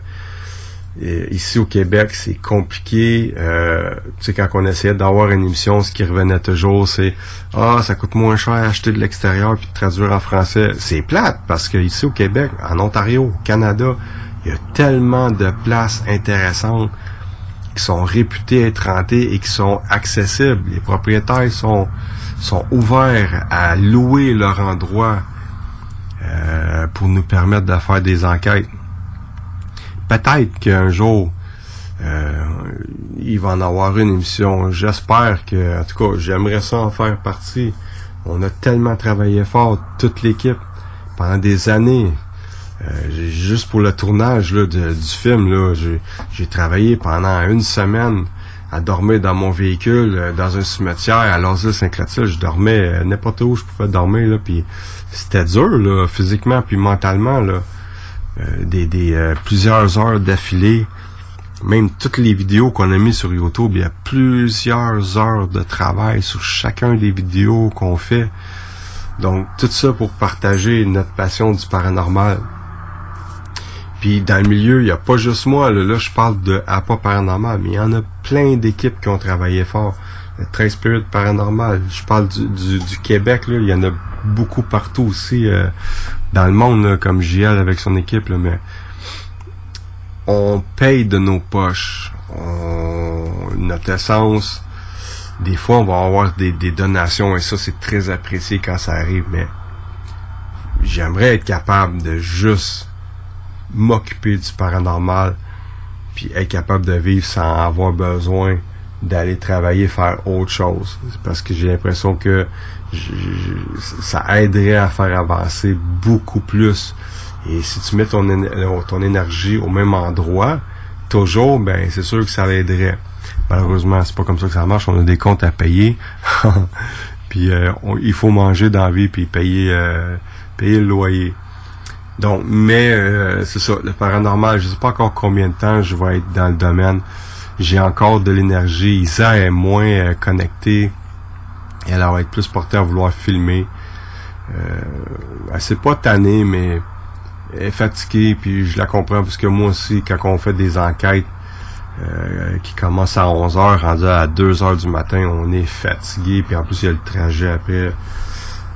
euh, ici au Québec, c'est compliqué. Euh, tu sais, quand on essayait d'avoir une émission, ce qui revenait toujours, c'est Ah, ça coûte moins cher acheter de l'extérieur puis de traduire en français. C'est plate parce que ici au Québec, en Ontario, au Canada, il y a tellement de places intéressantes qui sont réputées être rentées et qui sont accessibles. Les propriétaires sont sont ouverts à louer leur endroit euh, pour nous permettre de faire des enquêtes peut-être qu'un jour, euh, il va en avoir une émission. J'espère que, en tout cas, j'aimerais ça en faire partie. On a tellement travaillé fort, toute l'équipe, pendant des années. Euh, juste pour le tournage là, du film, là, j'ai travaillé pendant une semaine à dormir dans mon véhicule, euh, dans un cimetière à l'Asile Saint-Clotilde. Je dormais n'importe où je pouvais dormir, là, puis c'était dur, là, physiquement puis mentalement, là. Euh, des, des euh, plusieurs heures d'affilée. Même toutes les vidéos qu'on a mis sur YouTube, il y a plusieurs heures de travail sur chacun des vidéos qu'on fait. Donc tout ça pour partager notre passion du paranormal. Puis dans le milieu, il n'y a pas juste moi, là, je parle de APA Paranormal, mais il y en a plein d'équipes qui ont travaillé fort. Le 13 Spirit Paranormal, je parle du, du, Québec, là, il y en a beaucoup partout aussi. Euh, dans le monde, comme JL avec son équipe, mais on paye de nos poches. notre essence, des fois, on va avoir des, donations et ça, c'est très apprécié quand ça arrive, mais j'aimerais être capable de juste m'occuper du paranormal puis être capable de vivre sans avoir besoin d'aller travailler, faire autre chose. Parce que j'ai l'impression que ça aiderait à faire avancer beaucoup plus. Et si tu mets ton, ton énergie au même endroit, toujours, ben c'est sûr que ça l'aiderait. Malheureusement, c'est pas comme ça que ça marche. On a des comptes à payer. puis euh, il faut manger dans la vie puis payer euh, payer le loyer. Donc, mais euh, c'est ça, le paranormal, je sais pas encore combien de temps je vais être dans le domaine. J'ai encore de l'énergie. Isa est moins connectée elle va être plus portée à vouloir filmer. Euh, elle s'est pas tannée, mais elle est fatiguée, puis je la comprends, parce que moi aussi, quand on fait des enquêtes euh, qui commencent à 11h, rendu à 2h du matin, on est fatigué, puis en plus, il y a le trajet après.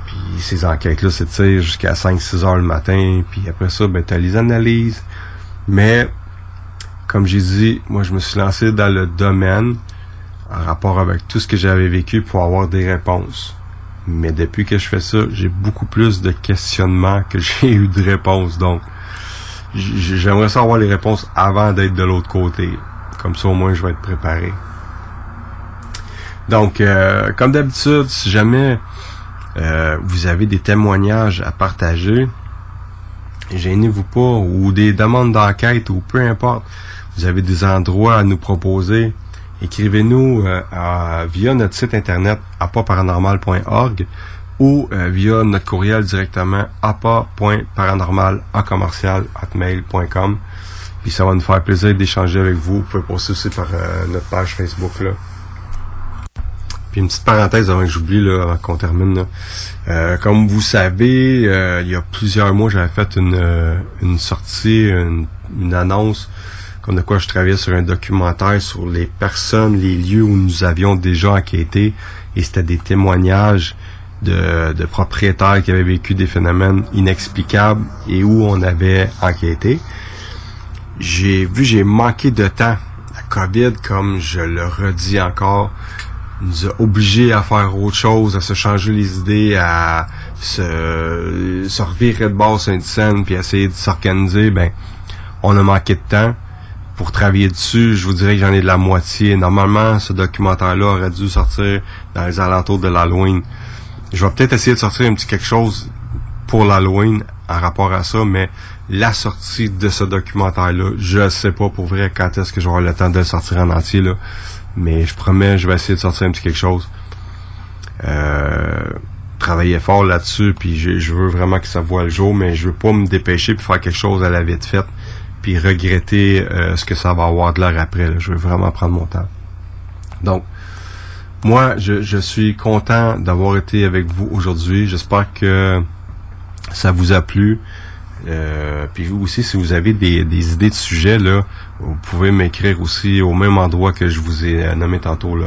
Puis ces enquêtes-là s'étirent jusqu'à 5-6 heures le matin, puis après ça, ben, tu as les analyses. Mais, comme j'ai dit, moi, je me suis lancé dans le domaine en rapport avec tout ce que j'avais vécu pour avoir des réponses. Mais depuis que je fais ça, j'ai beaucoup plus de questionnements que j'ai eu de réponses. Donc, j'aimerais savoir les réponses avant d'être de l'autre côté. Comme ça, au moins, je vais être préparé. Donc, euh, comme d'habitude, si jamais euh, vous avez des témoignages à partager, gênez-vous pas, ou des demandes d'enquête, ou peu importe, vous avez des endroits à nous proposer, écrivez-nous euh, via notre site internet appaparanormal.org ou euh, via notre courriel directement appa.paranormal Puis ça va nous faire plaisir d'échanger avec vous. Vous pouvez passer aussi par euh, notre page Facebook là. Puis une petite parenthèse avant que j'oublie là, avant qu'on termine. comme vous savez, il y a plusieurs mois, j'avais fait une, une sortie, une, une annonce de quoi je travaillais sur un documentaire sur les personnes, les lieux où nous avions déjà enquêté, et c'était des témoignages de, propriétaires qui avaient vécu des phénomènes inexplicables et où on avait enquêté. J'ai vu, j'ai manqué de temps. La COVID, comme je le redis encore, nous a obligés à faire autre chose, à se changer les idées, à se, se revirer de base une scène, puis essayer de s'organiser. Ben, on a manqué de temps pour travailler dessus, je vous dirais que j'en ai de la moitié. Normalement, ce documentaire-là aurait dû sortir dans les alentours de l'Halloween. Je vais peut-être essayer de sortir un petit quelque chose pour l'Halloween en rapport à ça, mais la sortie de ce documentaire-là, je sais pas pour vrai quand est-ce que j'aurai le temps de le sortir en entier, là. Mais je promets, je vais essayer de sortir un petit quelque chose. Euh, travailler fort là-dessus, puis je, veux vraiment que ça voit le jour, mais je veux pas me dépêcher puis faire quelque chose à la vite faite, puis regretter euh, ce que ça va avoir de l'heure après. Je veux vraiment prendre mon temps. Donc, moi, je, suis content d'avoir été avec vous aujourd'hui. J'espère que ça vous a plu. Euh, puis vous aussi, si vous avez des, idées de sujets, vous pouvez m'écrire aussi au même endroit que je vous ai euh, nommé tantôt.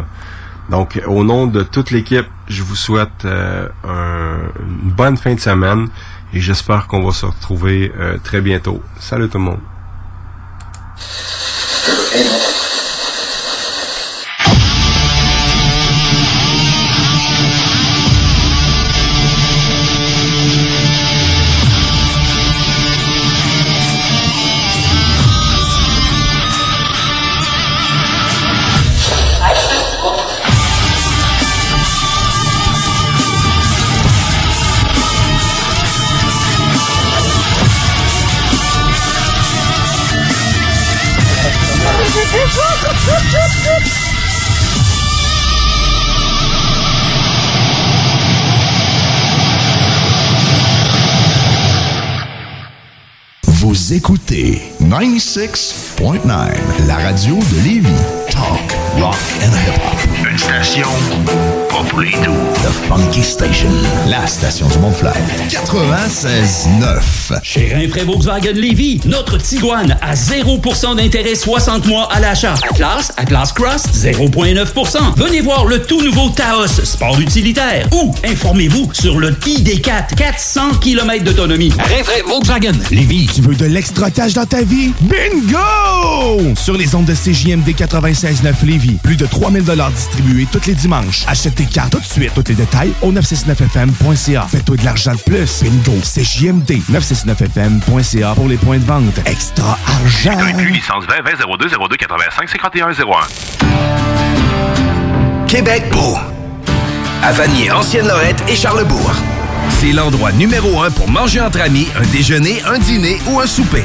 Donc, au nom de toute l'équipe, je vous souhaite un- une bonne fin de semaine et j'espère qu'on va se retrouver très bientôt. Salut tout le monde. Pero, eh, Écoutez 96.9, la radio de Lévis. Talk, rock and hip-hop. Une station doux. The Funky Station, la station du Mont-Fly. 96.9. Chez Rinfraie Volkswagen Lévy, notre Tiguan à 0% d'intérêt 60 mois à l'achat. Atlas, Atlas Cross, 0,9%. Venez voir le tout nouveau Taos, sport utilitaire. Ou informez-vous sur le ID4, 400 km d'autonomie. Rinfraie Volkswagen Lévy. Tu veux de l'extra cash dans ta vie? Bingo! Sur les ondes de CJMD 96.9 Lévis, plus de 3000 distribués tous les dimanches. Achète tes cartes tout de suite. Tous les détails au 969FM.ca. Fais-toi de l'argent de plus. Bingo! CJMD 969FM.ca pour les points de vente. Extra argent! Inclus licence 20 20 02 02 85 51 01. Québec beau. À Vanier, Ancienne-Lorette et Charlebourg. C'est l'endroit numéro un pour manger entre amis, un déjeuner, un dîner ou un souper.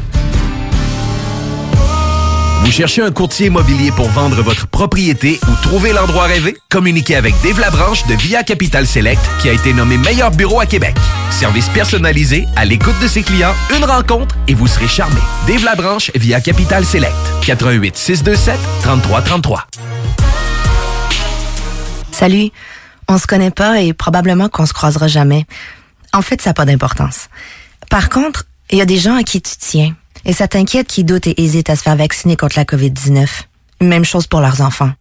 Vous cherchez un courtier immobilier pour vendre votre propriété ou trouver l'endroit rêvé? Communiquez avec Dave Labranche de Via Capital Select qui a été nommé meilleur bureau à Québec. Service personnalisé, à l'écoute de ses clients, une rencontre et vous serez charmé. Dave Labranche via Capital Select. 88 627 3333. Salut. On se connaît pas et probablement qu'on se croisera jamais. En fait, ça n'a pas d'importance. Par contre, il y a des gens à qui tu tiens. Et ça t'inquiète qui doutent et hésitent à se faire vacciner contre la COVID-19. Même chose pour leurs enfants.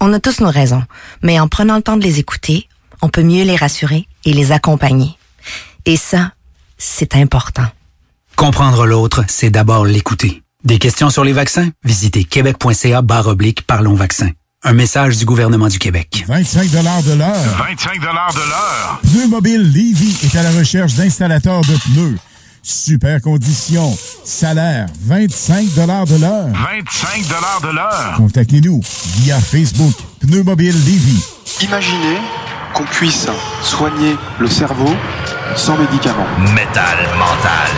On a tous nos raisons, mais en prenant le temps de les écouter, on peut mieux les rassurer et les accompagner. Et ça, c'est important. Comprendre l'autre, c'est d'abord l'écouter. Des questions sur les vaccins? Visitez québec.ca barre oblique Parlons vaccins. Un message du gouvernement du Québec. 25 de l'heure. 25 de l'heure. Pneu Mobile Levy est à la recherche d'installateurs de pneus. Super conditions. Salaire 25 de l'heure. 25 de l'heure. Contactez-nous via Facebook Pneu Mobile Levy. Imaginez qu'on puisse soigner le cerveau sans médicaments. Métal mental.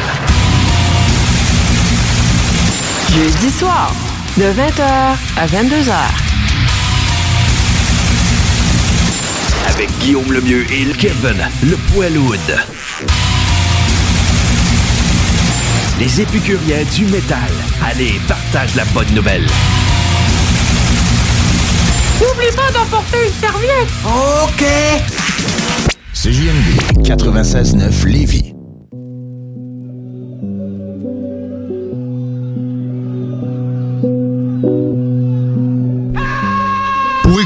Jeudi soir, de 20h à 22h. Avec Guillaume Lemieux et Kevin Le Poilhoud. Les épicuriens du métal. Allez, partage la bonne nouvelle. N'oublie pas d'emporter une serviette. OK. CJMD 96.9 Lévis.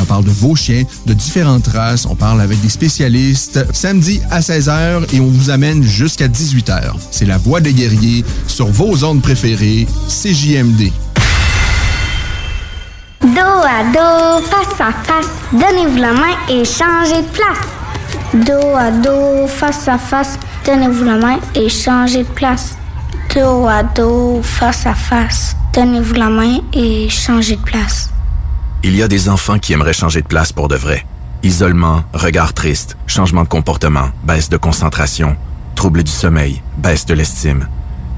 on parle de vos chiens, de différentes races. On parle avec des spécialistes samedi à 16h et on vous amène jusqu'à 18h. C'est la voix des guerriers sur vos zones préférées, CJMD. Dos à dos, face à face, donnez-vous la main et changez de place. Dos à dos, face à face, donnez-vous la main et changez de place. Dos à dos, face à face, donnez-vous la main et changez de place. Il y a des enfants qui aimeraient changer de place pour de vrai. Isolement, regard triste, changement de comportement, baisse de concentration, trouble du sommeil, baisse de l'estime.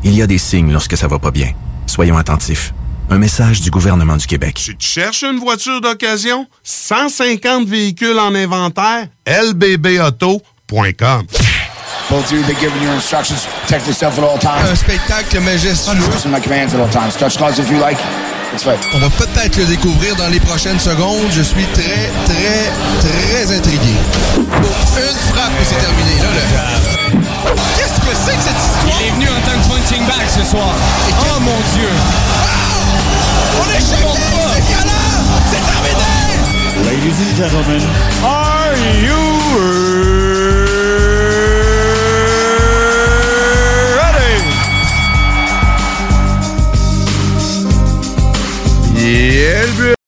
Il y a des signes lorsque ça va pas bien. Soyons attentifs. Un message du gouvernement du Québec. Tu cherches une voiture d'occasion? 150 véhicules en inventaire? lbbauto.com Both of you, they're giving you instructions. Protect yourself at all times. Un spectacle majestueux. Listen to my commands at all times. Touch gloves if you like. It's fine. On va peut-être le découvrir dans les prochaines secondes. Je suis très, très, très intrigué. Pour une frappe et c'est terminé. Là, là. Qu'est-ce que c'est que cette histoire? Il est venu en tant que punching bag ce soir. oh mon Dieu! On est choqués! C'est terminé! Ladies and gentlemen, Are you Yeah,